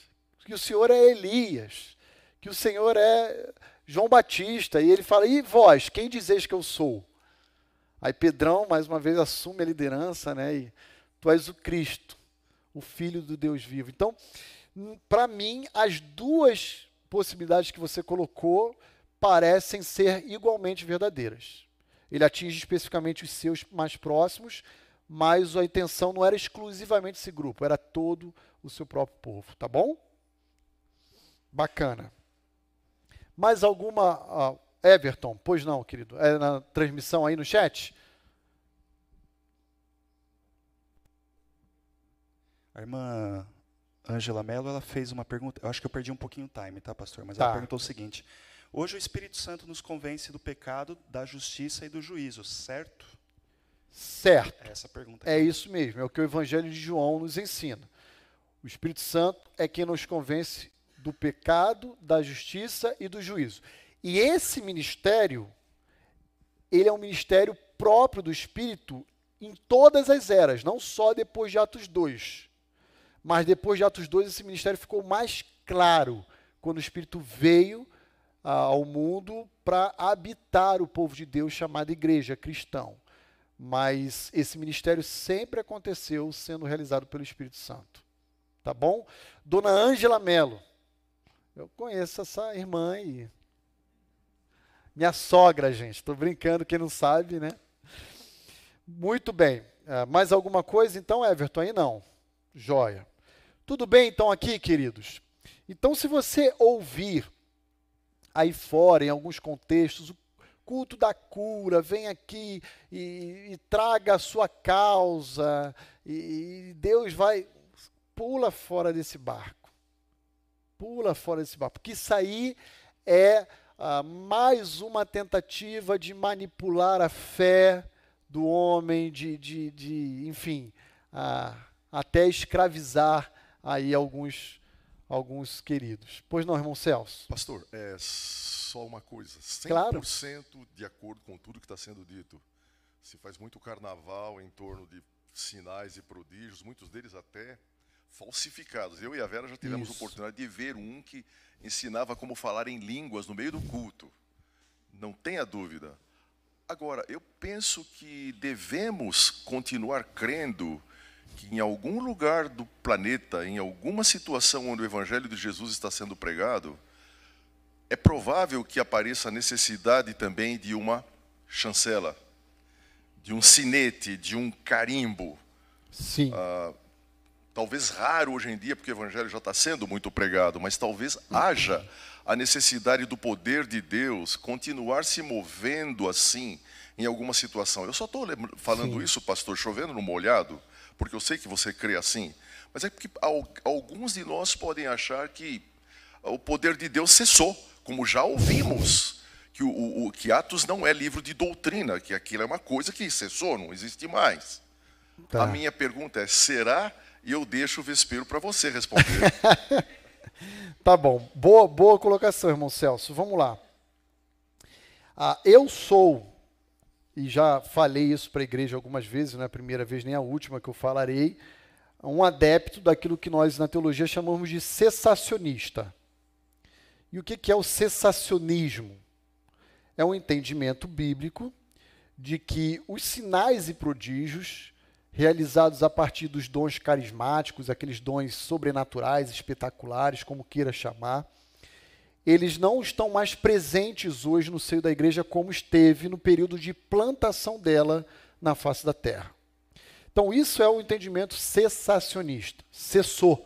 que o Senhor é Elias, que o Senhor é João Batista. E ele fala: E vós, quem dizeis que eu sou? Aí Pedrão, mais uma vez, assume a liderança, né? E tu és o Cristo, o Filho do Deus vivo. Então, para mim, as duas possibilidades que você colocou parecem ser igualmente verdadeiras. Ele atinge especificamente os seus mais próximos, mas a intenção não era exclusivamente esse grupo, era todo o seu próprio povo, tá bom? Bacana. Mais alguma. Uh, Everton, pois não, querido? É na transmissão aí no chat? A irmã Angela Mello, ela fez uma pergunta, eu acho que eu perdi um pouquinho o time, tá, pastor? Mas tá. ela perguntou o seguinte: Hoje o Espírito Santo nos convence do pecado, da justiça e do juízo, certo? Certo. É essa pergunta. É isso mesmo, é o que o Evangelho de João nos ensina. O Espírito Santo é quem nos convence do pecado, da justiça e do juízo. E esse ministério, ele é um ministério próprio do Espírito em todas as eras, não só depois de Atos 2. Mas depois de Atos 2, esse ministério ficou mais claro quando o Espírito veio ah, ao mundo para habitar o povo de Deus chamado igreja cristão. Mas esse ministério sempre aconteceu sendo realizado pelo Espírito Santo tá bom? Dona Ângela Melo. Eu conheço essa irmã aí. Minha sogra, gente. Estou brincando, quem não sabe, né? Muito bem. Uh, mais alguma coisa, então, Everton? Aí não. Joia. Tudo bem, então, aqui, queridos? Então, se você ouvir aí fora, em alguns contextos, o culto da cura, vem aqui e, e traga a sua causa, e, e Deus vai pula fora desse barco. Pula fora desse barco. Porque isso aí é ah, mais uma tentativa de manipular a fé do homem, de, de, de enfim, a, até escravizar aí alguns, alguns queridos. Pois não, irmão Celso? Pastor, é só uma coisa. 100% Claro. de acordo com tudo que está sendo dito. Se faz muito carnaval em torno de sinais e prodígios, muitos deles até falsificados. Eu e a Vera já tivemos Isso. oportunidade de ver um que ensinava como falar em línguas no meio do culto. Não tenha dúvida. Agora, eu penso que devemos continuar crendo que em algum lugar do planeta, em alguma situação onde o Evangelho de Jesus está sendo pregado, é provável que apareça a necessidade também de uma chancela, de um sinete, de um carimbo. Sim. Talvez raro hoje em dia, porque o Evangelho já está sendo muito pregado, mas talvez haja a necessidade do poder de Deus continuar se movendo assim em alguma situação. Eu só estou falando Sim. isso, pastor, chovendo no molhado, porque eu sei que você crê assim, mas é porque al- alguns de nós podem achar que o poder de Deus cessou, como já ouvimos. Que, o, o- o- que Atos não é livro de doutrina, que aquilo é uma coisa que cessou, não existe mais. Tá. A minha pergunta é: será? E eu deixo o vespeiro para você responder. Tá bom. Boa, boa colocação, irmão Celso. Vamos lá. Ah, eu sou, e já falei isso para a igreja algumas vezes, não é a primeira vez nem a última que eu falarei, um adepto daquilo que nós na teologia chamamos de cessacionista. E o que é o cessacionismo? É um entendimento bíblico de que os sinais e prodígios realizados a partir dos dons carismáticos, aqueles dons sobrenaturais, espetaculares, como queira chamar, eles não estão mais presentes hoje no seio da igreja como esteve no período de plantação dela na face da terra. Então, isso é o entendimento cessacionista. Cessou,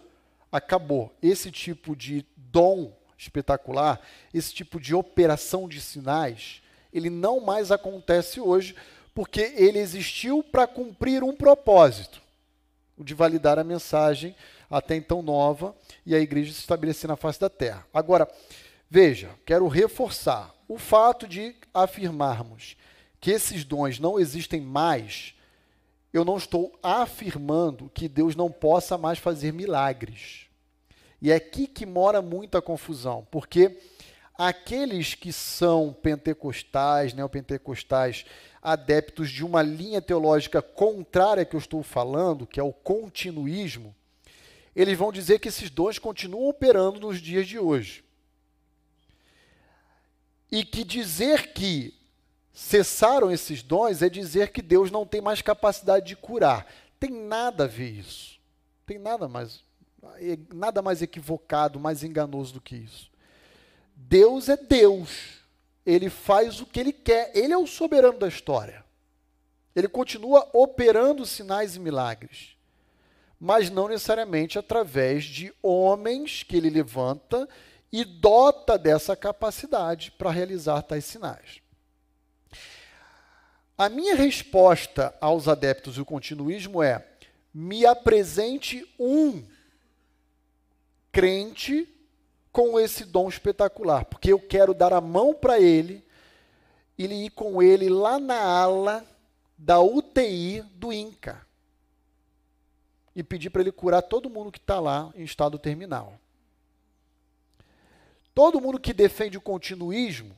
acabou. Esse tipo de dom espetacular, esse tipo de operação de sinais, ele não mais acontece hoje, porque ele existiu para cumprir um propósito, o de validar a mensagem até então nova e a igreja se estabelecer na face da terra. Agora, veja, quero reforçar o fato de afirmarmos que esses dons não existem mais. Eu não estou afirmando que Deus não possa mais fazer milagres. E é aqui que mora muita confusão, porque aqueles que são pentecostais, neopentecostais, adeptos de uma linha teológica contrária que eu estou falando, que é o continuismo, eles vão dizer que esses dons continuam operando nos dias de hoje. E que dizer que cessaram esses dons é dizer que Deus não tem mais capacidade de curar. Tem nada a ver isso. Tem nada mais é nada mais equivocado, mais enganoso do que isso. Deus é Deus. Ele faz o que ele quer. Ele é o soberano da história. Ele continua operando sinais e milagres. Mas não necessariamente através de homens que ele levanta e dota dessa capacidade para realizar tais sinais. A minha resposta aos adeptos do continuismo é: me apresente um crente com esse dom espetacular, porque eu quero dar a mão para ele e ir com ele lá na ala da UTI do INCA e pedir para ele curar todo mundo que está lá em estado terminal. Todo mundo que defende o continuismo,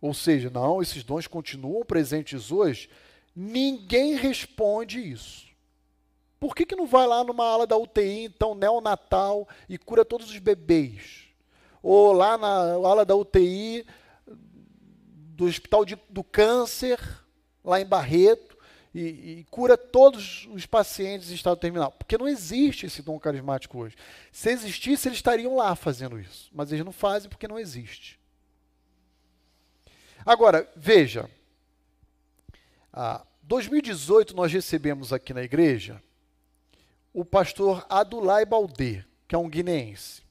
ou seja, não, esses dons continuam presentes hoje, ninguém responde isso. Por que, que não vai lá numa ala da UTI, então, neonatal, e cura todos os bebês? Ou lá na ala da UTI do Hospital de, do Câncer, lá em Barreto, e, e cura todos os pacientes em estado terminal? Porque não existe esse dom carismático hoje. Se existisse, eles estariam lá fazendo isso. Mas eles não fazem porque não existe. Agora, veja. Ah, 2018 nós recebemos aqui na igreja o pastor Adulai Baldê, que é um guineense,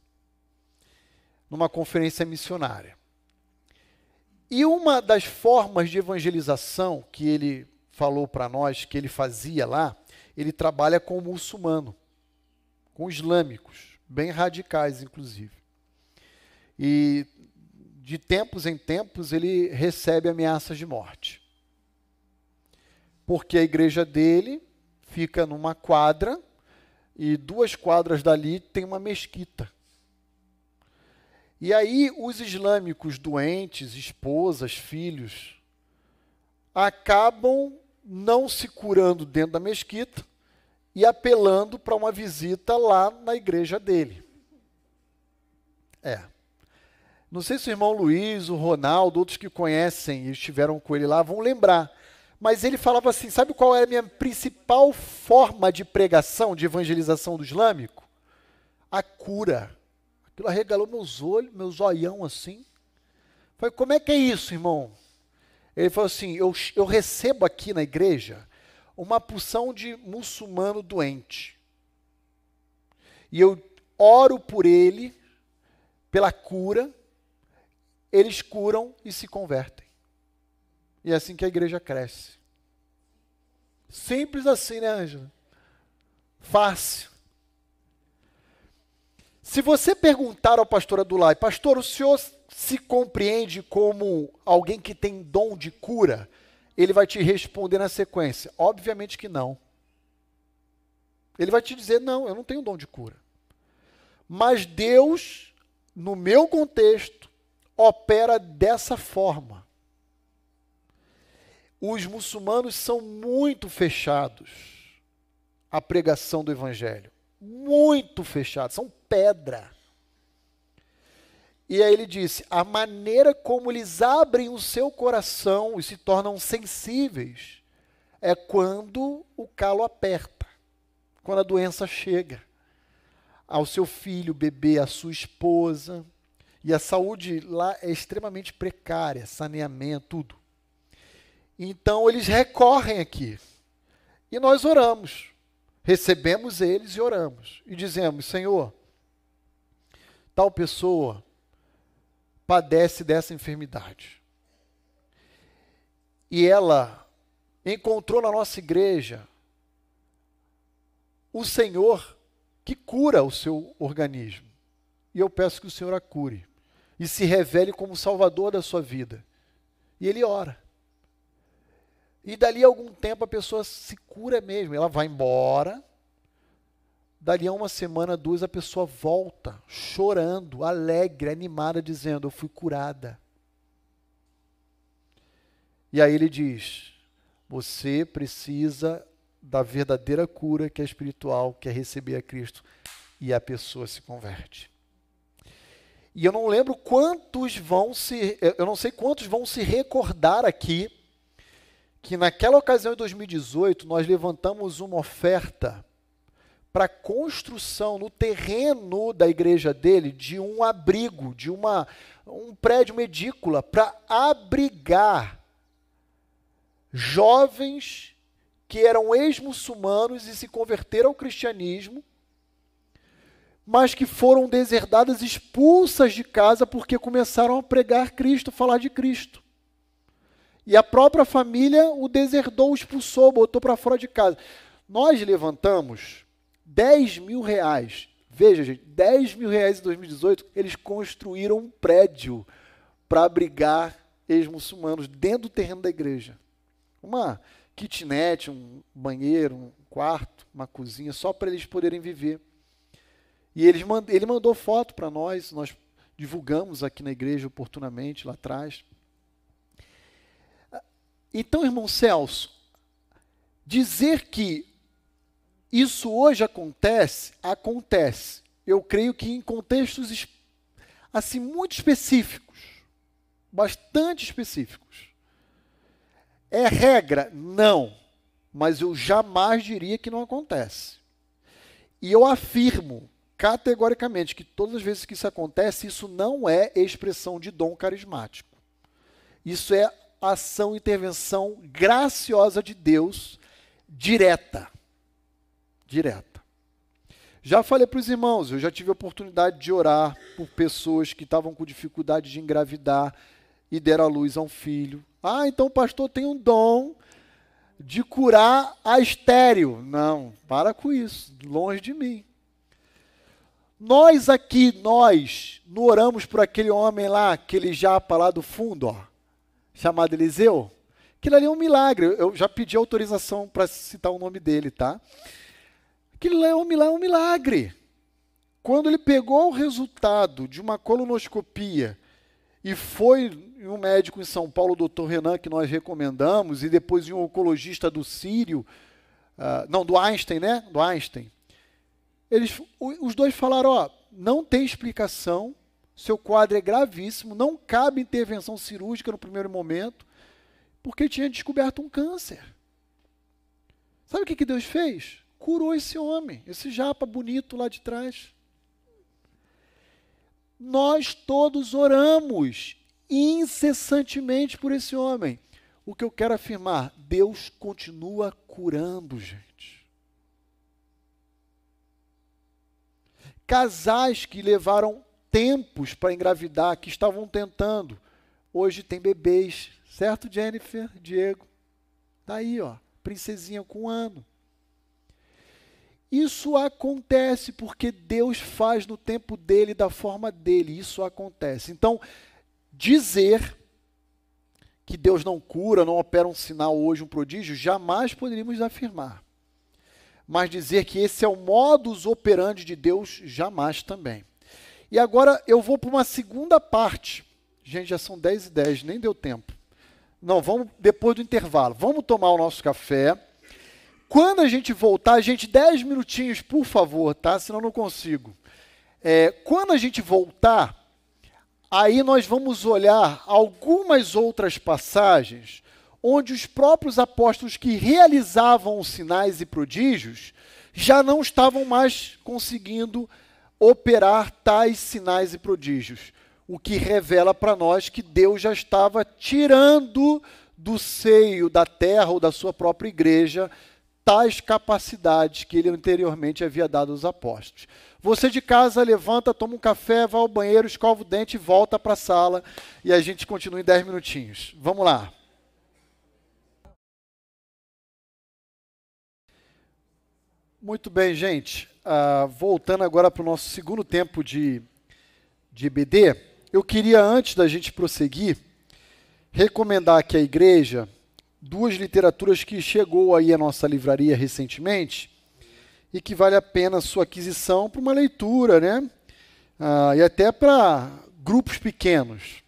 numa conferência missionária. E uma das formas de evangelização que ele falou para nós, que ele fazia lá, ele trabalha com o muçulmano, com islâmicos, bem radicais, inclusive. E de tempos em tempos ele recebe ameaças de morte. porque a igreja dele fica numa quadra e duas quadras dali tem uma mesquita. E aí os islâmicos doentes, esposas, filhos, acabam não se curando dentro da mesquita e apelando para uma visita lá na igreja dele. É. Não sei se o irmão Luiz, o Ronaldo, outros que conhecem e estiveram com ele lá vão lembrar. Mas ele falava assim: sabe qual é a minha principal forma de pregação, de evangelização do islâmico? A cura. Aquilo arregalou meus olhos, meus zoião assim. Falei, como é que é isso, irmão? Ele falou assim: eu, eu recebo aqui na igreja uma porção de muçulmano doente. E eu oro por ele, pela cura, eles curam e se convertem. E é assim que a igreja cresce. Simples assim, né, Ângela? Fácil. Se você perguntar ao pastor Adulai, pastor, o senhor se compreende como alguém que tem dom de cura? Ele vai te responder na sequência: obviamente que não. Ele vai te dizer: não, eu não tenho dom de cura. Mas Deus, no meu contexto, opera dessa forma. Os muçulmanos são muito fechados à pregação do evangelho. Muito fechados, são pedra. E aí ele disse: a maneira como eles abrem o seu coração e se tornam sensíveis é quando o calo aperta, quando a doença chega ao seu filho, bebê, à sua esposa. E a saúde lá é extremamente precária, saneamento, tudo. Então eles recorrem aqui. E nós oramos. Recebemos eles e oramos. E dizemos: Senhor, tal pessoa padece dessa enfermidade. E ela encontrou na nossa igreja o Senhor que cura o seu organismo. E eu peço que o Senhor a cure e se revele como Salvador da sua vida. E ele ora. E dali a algum tempo a pessoa se cura mesmo, ela vai embora. Dali a uma semana, duas, a pessoa volta, chorando, alegre, animada, dizendo: Eu fui curada. E aí ele diz: Você precisa da verdadeira cura que é espiritual, que é receber a Cristo. E a pessoa se converte. E eu não lembro quantos vão se, eu não sei quantos vão se recordar aqui que naquela ocasião em 2018 nós levantamos uma oferta para construção no terreno da igreja dele de um abrigo, de uma um prédio medícola para abrigar jovens que eram ex-muçulmanos e se converteram ao cristianismo mas que foram deserdadas, expulsas de casa porque começaram a pregar Cristo, falar de Cristo. E a própria família o deserdou, expulsou, botou para fora de casa. Nós levantamos 10 mil reais. Veja, gente, 10 mil reais em 2018, eles construíram um prédio para abrigar ex-muçulmanos dentro do terreno da igreja. Uma kitnet, um banheiro, um quarto, uma cozinha, só para eles poderem viver. E ele, ele mandou foto para nós, nós divulgamos aqui na igreja oportunamente, lá atrás. Então, irmão Celso, dizer que isso hoje acontece, acontece. Eu creio que em contextos assim muito específicos, bastante específicos. É regra? Não. Mas eu jamais diria que não acontece. E eu afirmo categoricamente que todas as vezes que isso acontece, isso não é expressão de dom carismático. Isso é ação, intervenção graciosa de Deus, direta. Direta. Já falei para os irmãos, eu já tive a oportunidade de orar por pessoas que estavam com dificuldade de engravidar e deram a luz a um filho. Ah, então o pastor tem um dom de curar a estéreo. Não, para com isso, longe de mim. Nós aqui, nós, não oramos por aquele homem lá, aquele japa lá do fundo, ó, chamado Eliseu, Aquilo ali é um milagre. Eu já pedi autorização para citar o nome dele, tá? Um milagre, é um milagre. Quando ele pegou o resultado de uma colonoscopia e foi em um médico em São Paulo, o doutor Renan, que nós recomendamos, e depois em um oncologista do Sírio, uh, não, do Einstein, né? Do Einstein. Eles, os dois falaram, ó, não tem explicação, seu quadro é gravíssimo, não cabe intervenção cirúrgica no primeiro momento, porque tinha descoberto um câncer. Sabe o que, que Deus fez? Curou esse homem, esse japa bonito lá de trás. Nós todos oramos incessantemente por esse homem. O que eu quero afirmar, Deus continua curando, gente. Casais que levaram tempos para engravidar, que estavam tentando, hoje tem bebês, certo, Jennifer, Diego? Tá aí, ó, princesinha com um ano. Isso acontece porque Deus faz no tempo dele, da forma dele. Isso acontece. Então, dizer que Deus não cura, não opera um sinal hoje, um prodígio, jamais poderíamos afirmar. Mas dizer que esse é o modus operandi de Deus, jamais também. E agora eu vou para uma segunda parte. Gente, já são 10 e 10, nem deu tempo. Não, vamos depois do intervalo. Vamos tomar o nosso café. Quando a gente voltar, gente, 10 minutinhos, por favor, tá? Senão não consigo. É, quando a gente voltar, aí nós vamos olhar algumas outras passagens onde os próprios apóstolos que realizavam sinais e prodígios já não estavam mais conseguindo operar tais sinais e prodígios, o que revela para nós que Deus já estava tirando do seio da terra ou da sua própria igreja tais capacidades que ele anteriormente havia dado aos apóstolos. Você de casa levanta, toma um café, vai ao banheiro, escova o dente, volta para a sala e a gente continua em 10 minutinhos. Vamos lá. Muito bem, gente ah, voltando agora para o nosso segundo tempo de, de BD, eu queria, antes da gente prosseguir, recomendar aqui à igreja duas literaturas que chegou aí à nossa livraria recentemente e que vale a pena sua aquisição para uma leitura, né? Ah, e até para grupos pequenos.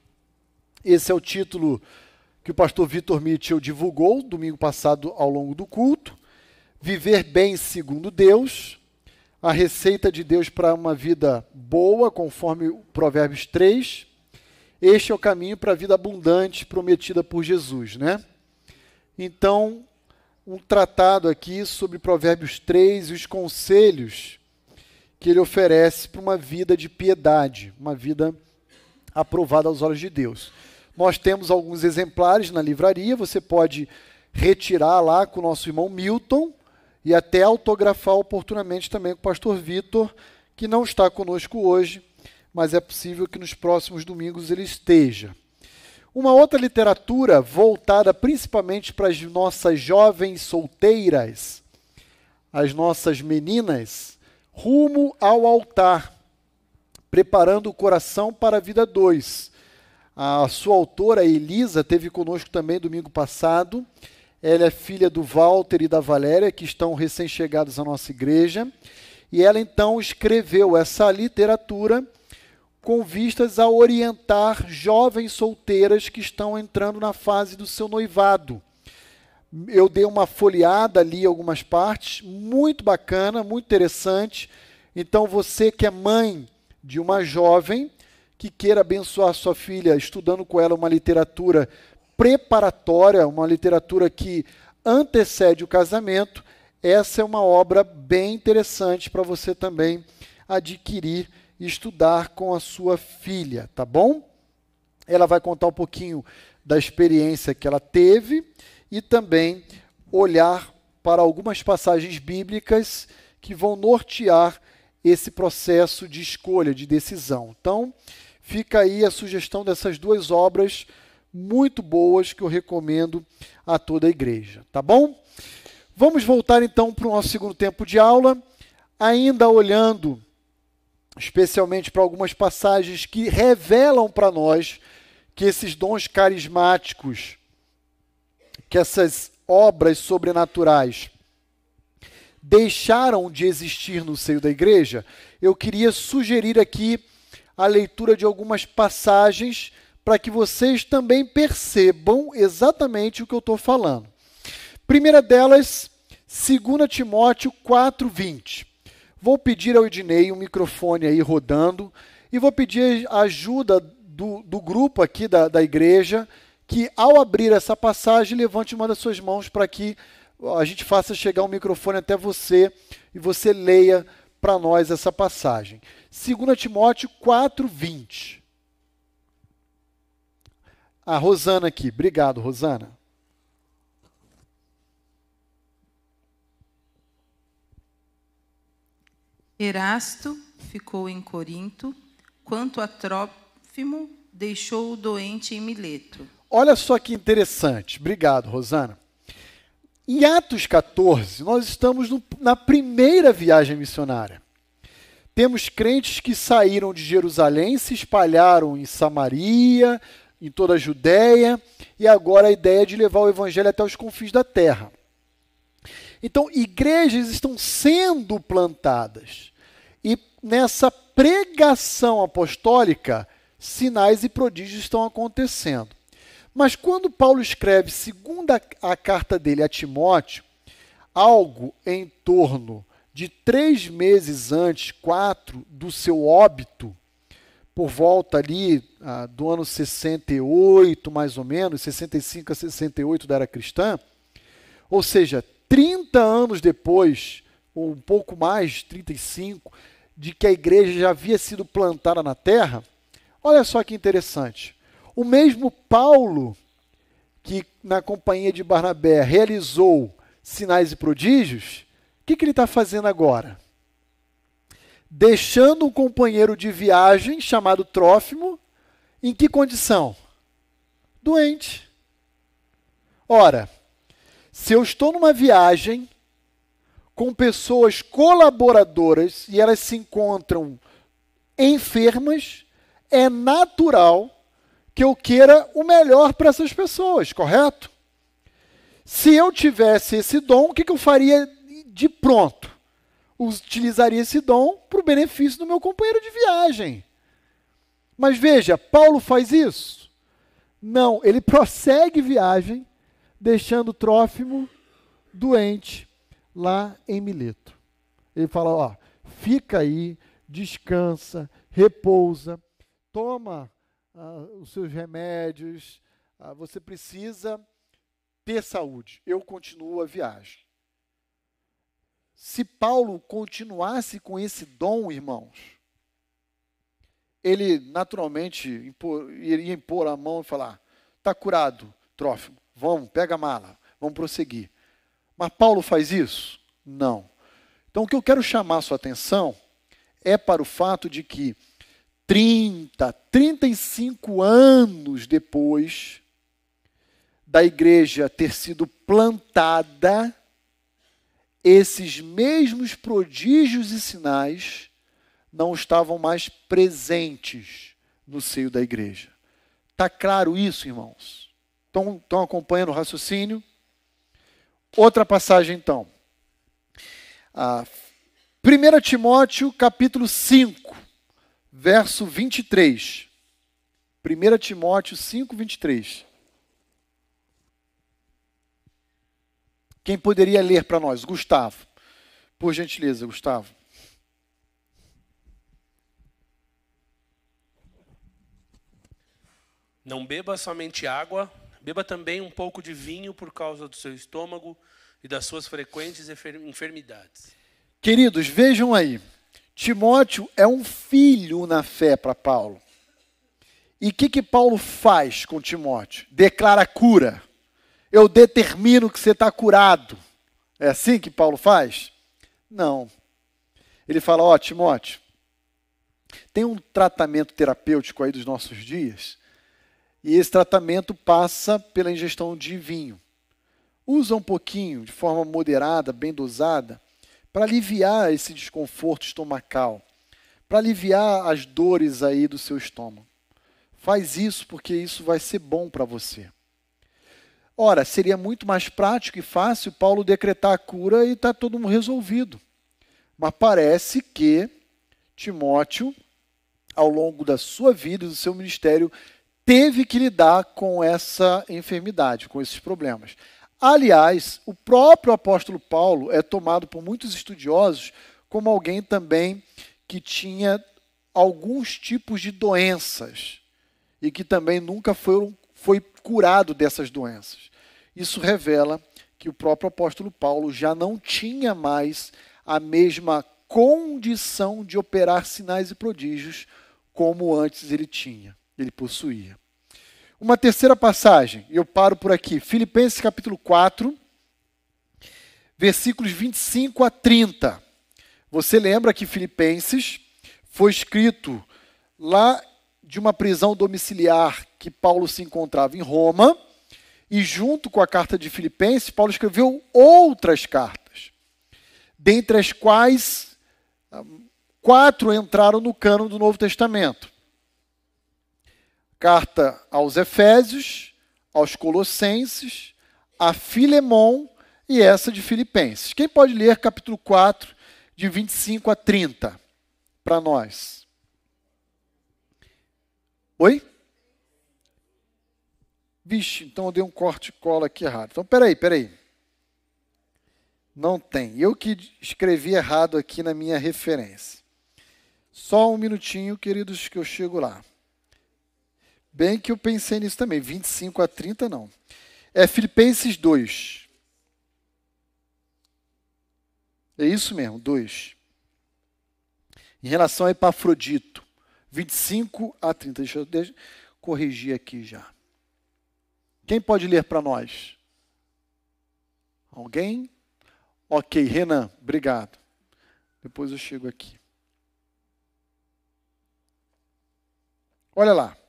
Esse é o título que o pastor Vitor Mitchell divulgou domingo passado ao longo do culto. Viver bem segundo Deus, a receita de Deus para uma vida boa, conforme Provérbios 3. Este é o caminho para a vida abundante prometida por Jesus, né? Então, um tratado aqui sobre Provérbios 3 e os conselhos que ele oferece para uma vida de piedade, uma vida aprovada aos olhos de Deus. Nós temos alguns exemplares na livraria, você pode retirar lá com o nosso irmão Milton, e até autografar oportunamente também com o pastor Vitor, que não está conosco hoje, mas é possível que nos próximos domingos ele esteja. Uma outra literatura voltada principalmente para as nossas jovens solteiras, as nossas meninas, rumo ao altar, preparando o coração para a vida 2. A sua autora, Elisa, teve conosco também domingo passado ela é filha do Walter e da Valéria, que estão recém-chegados à nossa igreja. E ela então escreveu essa literatura com vistas a orientar jovens solteiras que estão entrando na fase do seu noivado. Eu dei uma folheada ali algumas partes, muito bacana, muito interessante. Então você que é mãe de uma jovem que queira abençoar sua filha estudando com ela uma literatura preparatória, uma literatura que antecede o casamento, essa é uma obra bem interessante para você também adquirir estudar com a sua filha, tá bom? Ela vai contar um pouquinho da experiência que ela teve e também olhar para algumas passagens bíblicas que vão nortear esse processo de escolha, de decisão. Então, fica aí a sugestão dessas duas obras muito boas que eu recomendo a toda a igreja, tá bom? Vamos voltar então para o nosso segundo tempo de aula, ainda olhando especialmente para algumas passagens que revelam para nós que esses dons carismáticos que essas obras sobrenaturais deixaram de existir no seio da igreja, eu queria sugerir aqui a leitura de algumas passagens para que vocês também percebam exatamente o que eu estou falando. Primeira delas, 2 Timóteo 4,20. Vou pedir ao Ednei um microfone aí rodando e vou pedir a ajuda do, do grupo aqui da, da igreja que, ao abrir essa passagem, levante uma das suas mãos para que a gente faça chegar o microfone até você e você leia para nós essa passagem. 2 Timóteo 4, 20. A Rosana aqui. Obrigado, Rosana. Erasto ficou em Corinto, quanto a Trófimo deixou o doente em Mileto. Olha só que interessante. Obrigado, Rosana. Em Atos 14, nós estamos no, na primeira viagem missionária. Temos crentes que saíram de Jerusalém, se espalharam em Samaria, em toda a Judéia, e agora a ideia é de levar o evangelho até os confins da terra. Então, igrejas estão sendo plantadas. Nessa pregação apostólica, sinais e prodígios estão acontecendo. Mas quando Paulo escreve, segundo a, a carta dele a Timóteo, algo em torno de três meses antes, quatro, do seu óbito, por volta ali ah, do ano 68, mais ou menos, 65 a 68 da era cristã, ou seja, 30 anos depois, ou um pouco mais, 35, de que a igreja já havia sido plantada na terra, olha só que interessante. O mesmo Paulo, que na companhia de Barnabé realizou sinais e prodígios, o que, que ele está fazendo agora? Deixando um companheiro de viagem chamado Trófimo, em que condição? Doente. Ora, se eu estou numa viagem com pessoas colaboradoras e elas se encontram enfermas, é natural que eu queira o melhor para essas pessoas, correto? Se eu tivesse esse dom, o que, que eu faria de pronto? Utilizaria esse dom para o benefício do meu companheiro de viagem. Mas veja, Paulo faz isso? Não, ele prossegue viagem, deixando Trófimo doente lá em Mileto. Ele fala: ó, fica aí, descansa, repousa, toma ah, os seus remédios, ah, você precisa ter saúde. Eu continuo a viagem. Se Paulo continuasse com esse dom, irmãos, ele naturalmente impor, iria impor a mão e falar: está curado, Trófimo, vamos, pega a mala, vamos prosseguir. Mas Paulo faz isso? Não. Então, o que eu quero chamar a sua atenção é para o fato de que 30, 35 anos depois da igreja ter sido plantada, esses mesmos prodígios e sinais não estavam mais presentes no seio da igreja. Está claro isso, irmãos? Estão, estão acompanhando o raciocínio? Outra passagem, então. Ah, 1 Timóteo, capítulo 5 verso 23. 1 Timóteo 5, 23. Quem poderia ler para nós? Gustavo. Por gentileza, Gustavo. Não beba somente água, beba também um pouco de vinho por causa do seu estômago e das suas frequentes enfermidades. Queridos, vejam aí. Timóteo é um filho na fé para Paulo. E o que, que Paulo faz com Timóteo? Declara cura. Eu determino que você está curado. É assim que Paulo faz? Não. Ele fala: Ó, oh, Timóteo, tem um tratamento terapêutico aí dos nossos dias, e esse tratamento passa pela ingestão de vinho. Usa um pouquinho, de forma moderada, bem dosada, para aliviar esse desconforto estomacal, para aliviar as dores aí do seu estômago. Faz isso porque isso vai ser bom para você. Ora, seria muito mais prático e fácil Paulo decretar a cura e está todo mundo resolvido. Mas parece que Timóteo, ao longo da sua vida e do seu ministério, teve que lidar com essa enfermidade, com esses problemas. Aliás, o próprio apóstolo Paulo é tomado por muitos estudiosos como alguém também que tinha alguns tipos de doenças e que também nunca foi, foi curado dessas doenças. Isso revela que o próprio apóstolo Paulo já não tinha mais a mesma condição de operar sinais e prodígios como antes ele tinha, ele possuía. Uma terceira passagem, eu paro por aqui, Filipenses capítulo 4, versículos 25 a 30. Você lembra que Filipenses foi escrito lá de uma prisão domiciliar que Paulo se encontrava em Roma, e junto com a carta de Filipenses, Paulo escreveu outras cartas, dentre as quais ah, quatro entraram no cano do Novo Testamento carta aos Efésios, aos Colossenses, a Filemon e essa de Filipenses. Quem pode ler capítulo 4, de 25 a 30, para nós? Oi? Vixe, então eu dei um corte e cola aqui errado. Então, peraí, peraí. Não tem. Eu que escrevi errado aqui na minha referência. Só um minutinho, queridos, que eu chego lá. Bem que eu pensei nisso também, 25 a 30 não. É Filipenses 2. É isso mesmo, 2. Em relação a Epafrodito, 25 a 30. Deixa eu, deixa eu corrigir aqui já. Quem pode ler para nós? Alguém? Ok, Renan, obrigado. Depois eu chego aqui. Olha lá.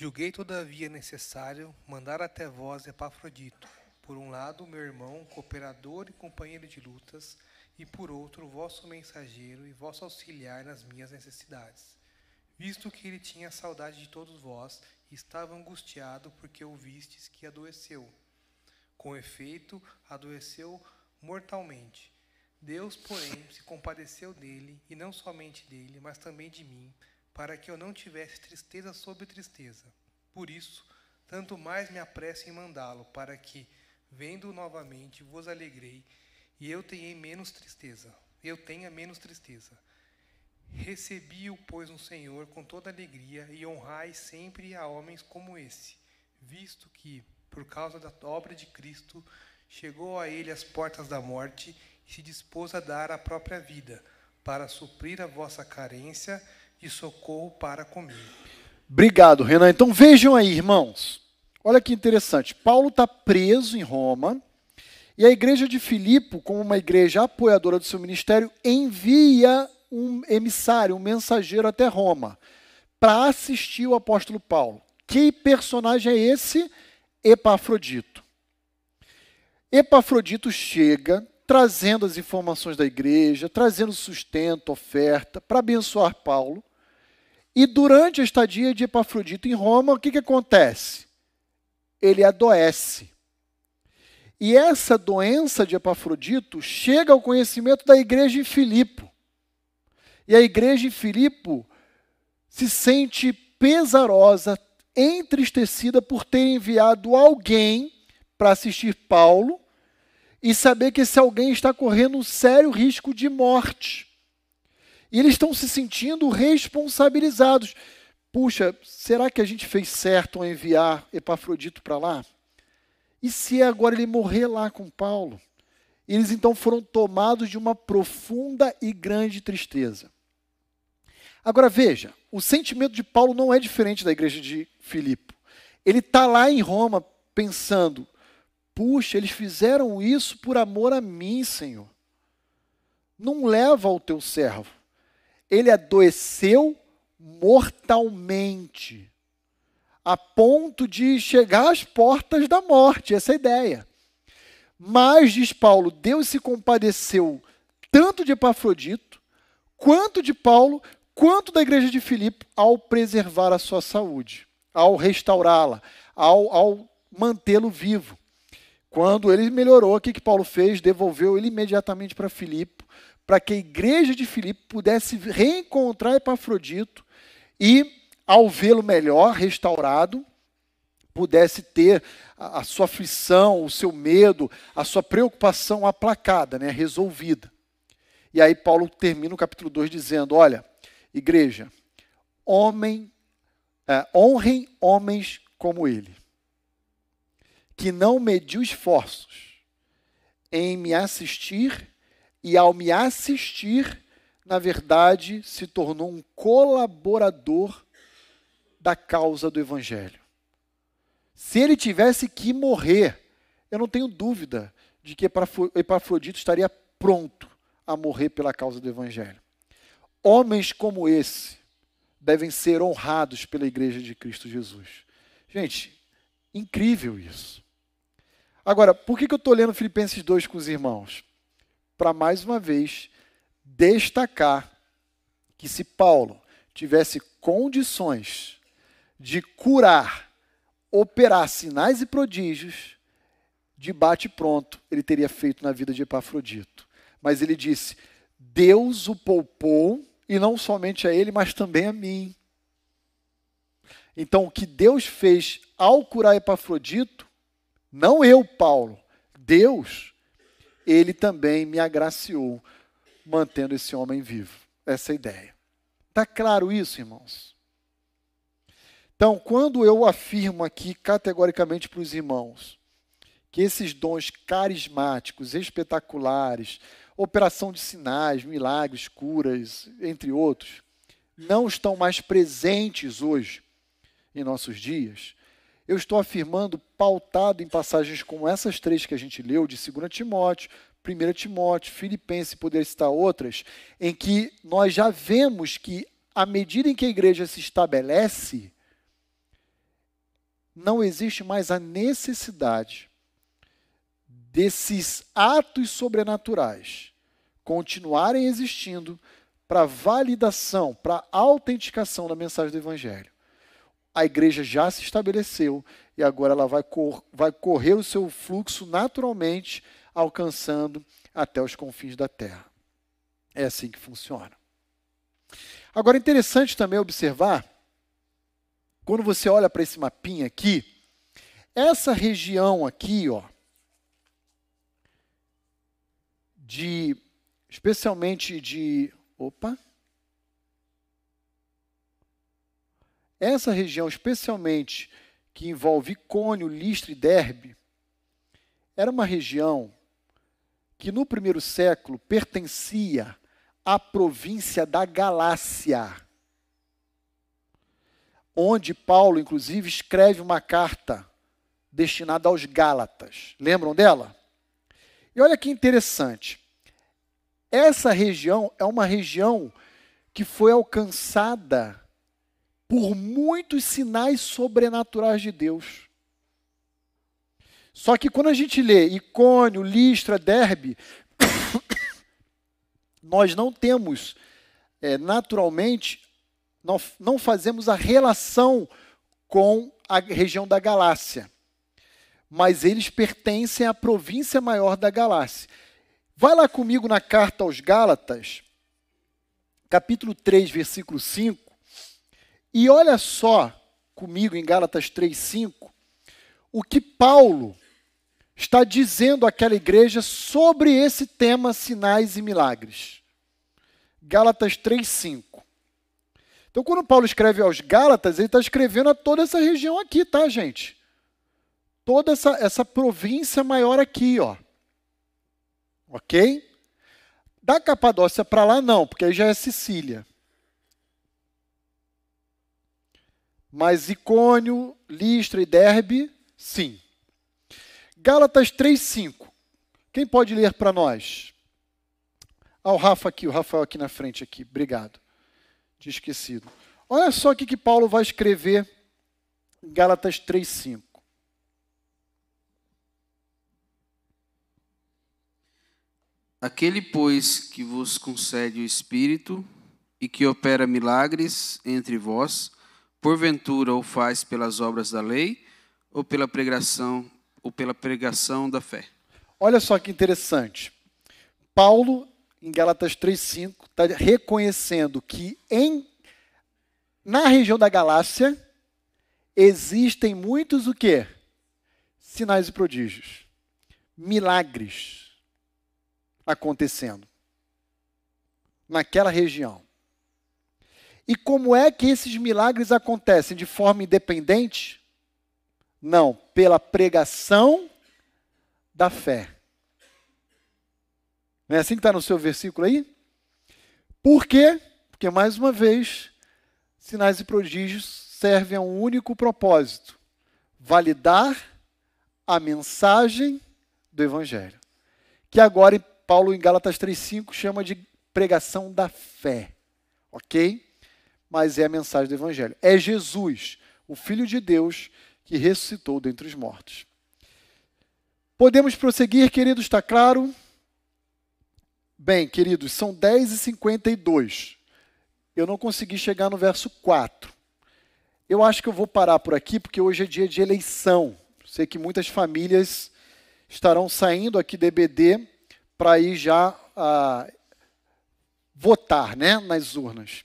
Julguei, todavia, necessário mandar até vós Epafrodito, por um lado, meu irmão, cooperador e companheiro de lutas, e por outro, vosso mensageiro e vosso auxiliar nas minhas necessidades. Visto que ele tinha saudade de todos vós e estava angustiado porque ouvistes que adoeceu. Com efeito, adoeceu mortalmente. Deus, porém, se compadeceu dele, e não somente dele, mas também de mim, para que eu não tivesse tristeza sobre tristeza. Por isso, tanto mais me apresso em mandá-lo, para que, vendo-o novamente, vos alegrei e eu tenha menos tristeza. Eu tenha menos tristeza. Recebi-o, pois, no Senhor com toda alegria e honrai sempre a homens como esse, visto que, por causa da obra de Cristo, chegou a ele as portas da morte e se dispôs a dar a própria vida, para suprir a vossa carência de socorro para comigo. Obrigado, Renan. Então vejam aí, irmãos. Olha que interessante. Paulo está preso em Roma e a igreja de Filipe, como uma igreja apoiadora do seu ministério, envia um emissário, um mensageiro até Roma para assistir o apóstolo Paulo. Que personagem é esse? Epafrodito. Epafrodito chega trazendo as informações da igreja, trazendo sustento, oferta, para abençoar Paulo. E durante a estadia de Epafrodito em Roma, o que, que acontece? Ele adoece. E essa doença de Epafrodito chega ao conhecimento da igreja em Filipo. E a igreja em Filipo se sente pesarosa, entristecida por ter enviado alguém para assistir Paulo e saber que esse alguém está correndo um sério risco de morte. E eles estão se sentindo responsabilizados. Puxa, será que a gente fez certo ao enviar Epafrodito para lá? E se agora ele morrer lá com Paulo? Eles então foram tomados de uma profunda e grande tristeza. Agora veja, o sentimento de Paulo não é diferente da igreja de Filipe. Ele está lá em Roma pensando: puxa, eles fizeram isso por amor a mim, Senhor. Não leva ao teu servo ele adoeceu mortalmente, a ponto de chegar às portas da morte, essa é a ideia. Mas, diz Paulo, Deus se compadeceu tanto de Epafrodito, quanto de Paulo, quanto da igreja de Filipe, ao preservar a sua saúde, ao restaurá-la, ao, ao mantê-lo vivo. Quando ele melhorou, o que, que Paulo fez? Devolveu ele imediatamente para Filipe, para que a igreja de Filipe pudesse reencontrar Epafrodito e, ao vê-lo melhor, restaurado, pudesse ter a, a, sua aflição, o seu medo, a sua preocupação aplacada, né, resolvida. E aí Paulo termina o capítulo 2 dizendo: Olha, igreja, homem, é, honrem homens como ele, que não mediu esforços em me assistir e, ao me assistir, na verdade, se tornou um colaborador da causa do Evangelho. Se ele tivesse que morrer, eu não tenho dúvida de que Epafrodito estaria pronto a morrer pela causa do Evangelho. Homens como esse devem ser honrados pela Igreja de Cristo Jesus. Gente, incrível isso. Agora, por que eu estou lendo Filipenses 2 com os irmãos? Para mais uma vez destacar que se Paulo tivesse condições de curar operar sinais e prodígios de bate pronto, ele teria feito na vida de Epafrodito. Mas ele disse: Deus o poupou, e não somente a ele, mas também a mim. Então, o que Deus fez ao curar Epafrodito, não eu, Paulo, Deus, ele também me agraciou, mantendo esse homem vivo. Essa é a ideia. Está claro isso, irmãos? Então, quando eu afirmo aqui categoricamente para os irmãos que esses dons carismáticos, espetaculares, operação de sinais, milagres, curas, entre outros, não estão mais presentes hoje em nossos dias, eu estou afirmando, pautado em passagens como essas três que a gente leu, de 2 Timóteo, 1 Timóteo, Filipenses poder citar outras, em que nós já vemos que, à medida em que a igreja se estabelece, não existe mais a necessidade desses atos sobrenaturais continuarem existindo para validação, para autenticação da mensagem do Evangelho. A igreja já se estabeleceu e agora ela vai, cor vai correr o seu fluxo naturalmente, alcançando até os confins da terra. É assim que funciona. Agora, interessante também observar quando você olha para esse mapinha aqui, essa região aqui, ó, de especialmente de, opa, essa região especialmente que envolve Cônio, Listra e Derbe, era uma região que no primeiro século pertencia à província da Galácia onde Paulo, inclusive, escreve uma carta destinada aos Gálatas. Lembram dela? E olha que interessante. Essa região é uma região que foi alcançada por muitos sinais sobrenaturais de Deus. Só que quando a gente lê Icônio, Listra, Derbe, nós não temos é, naturalmente nós não fazemos a relação com a região da Galácia, mas eles pertencem à província maior da Galácia. Vai lá comigo na carta aos Gálatas, capítulo 3, versículo 5, e olha só comigo em Gálatas 3, 5, o que Paulo está dizendo àquela igreja sobre esse tema sinais e milagres. Gálatas 3, 5. Então, quando Paulo escreve aos Gálatas, ele está escrevendo a toda essa região aqui, tá, gente? Toda essa, essa província maior aqui, ó. Ok? Da Capadócia para lá, não, porque aí já é Sicília. Mas Icônio, Listra e Derbe, sim. Gálatas 3,5. Quem pode ler para nós? Ah, o Rafa aqui, o Rafael aqui na frente aqui. Obrigado tinha esquecido. Olha só o que, que Paulo vai escrever em Gálatas 3,5. Aquele, pois, que vos concede o Espírito e que opera milagres entre vós, porventura o faz pelas obras da lei ou pela pregação ou pela pregação da fé. Olha só que interessante. Paulo, em Gálatas 3,5, está reconhecendo que em, na região da Galácia existem muitos o quê? Sinais e prodígios. Milagres acontecendo naquela região. E como é que esses milagres acontecem? De forma independente? Não, pela pregação da fé. Não é assim que está no seu versículo aí? Por quê? Porque, mais uma vez, sinais e prodígios servem a um único propósito: validar a mensagem do Evangelho. Que agora Paulo, em Gálatas 3,5, chama de pregação da fé. Ok? Mas é a mensagem do Evangelho. É Jesus, o Filho de Deus, que ressuscitou dentre os mortos. Podemos prosseguir, queridos, está claro? Bem, queridos, são 10h52. Eu não consegui chegar no verso 4. Eu acho que eu vou parar por aqui, porque hoje é dia de eleição. Sei que muitas famílias estarão saindo aqui do EBD para ir já ah, votar né, nas urnas.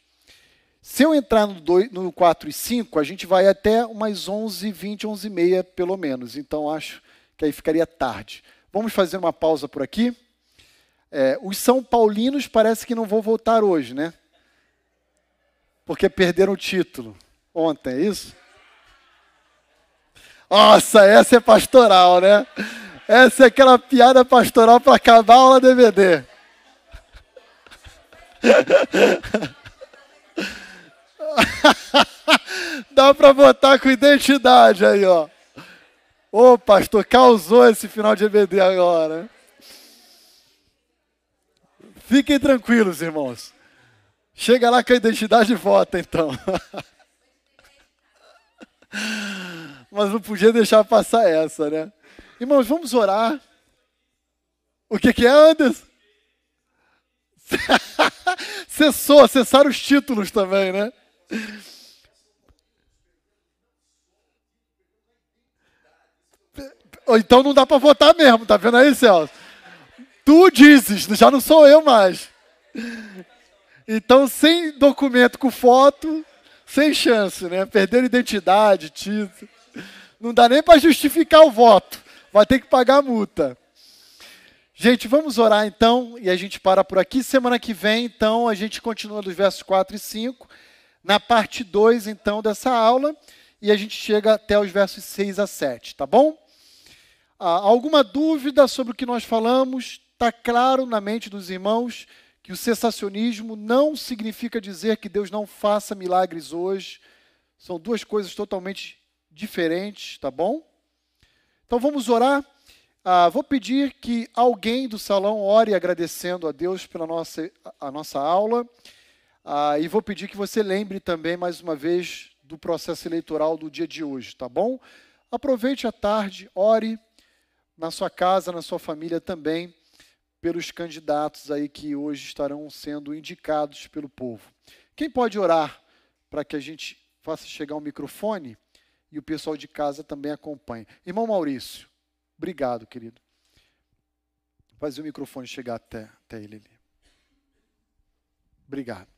Se eu entrar no, 2, no 4 e 5, a gente vai até umas 11, 20, 11 e meia, pelo menos. Então, acho que aí ficaria tarde. Vamos fazer uma pausa por aqui. É, os São Paulinos parece que não vão votar hoje, né? Porque perderam o título ontem, é isso? Nossa, essa é pastoral, né? Essa é aquela piada pastoral para acabar a aula DVD. Dá para votar com identidade aí, ó. Ô, pastor, causou esse final de EBD agora. Fiquem tranquilos, irmãos. Chega lá com a identidade e vota, então. Mas não podia deixar passar essa, né? Irmãos, vamos orar. O que, que é, Anderson? Cessou, cessaram os títulos também, né? Ou então não dá para votar mesmo, tá vendo aí, Celso? Tu dizes, já não sou eu mais. Então, sem documento com foto, sem chance, né? Perderam identidade, título. Não dá nem para justificar o voto. Vai ter que pagar a multa. Gente, vamos orar então e a gente para por aqui. Semana que vem, então, a gente continua dos versos 4 e 5, na parte 2, então, dessa aula, e a gente chega até os versos 6 a 7, tá bom? Ah, alguma dúvida sobre o que nós falamos? Está claro na mente dos irmãos que o cessacionismo não significa dizer que Deus não faça milagres hoje. São duas coisas totalmente diferentes, tá bom? Então vamos orar. Ah, vou pedir que alguém do salão ore agradecendo a Deus pela nossa, a nossa aula. Ah, e vou pedir que você lembre também, mais uma vez, do processo eleitoral do dia de hoje, tá bom? Aproveite a tarde, ore na sua casa, na sua família também, pelos candidatos aí que hoje estarão sendo indicados pelo povo. Quem pode orar para que a gente faça chegar o um microfone e o pessoal de casa também acompanhe? Irmão Maurício. Obrigado, querido. Fazer o microfone chegar até, até ele ali. Obrigado.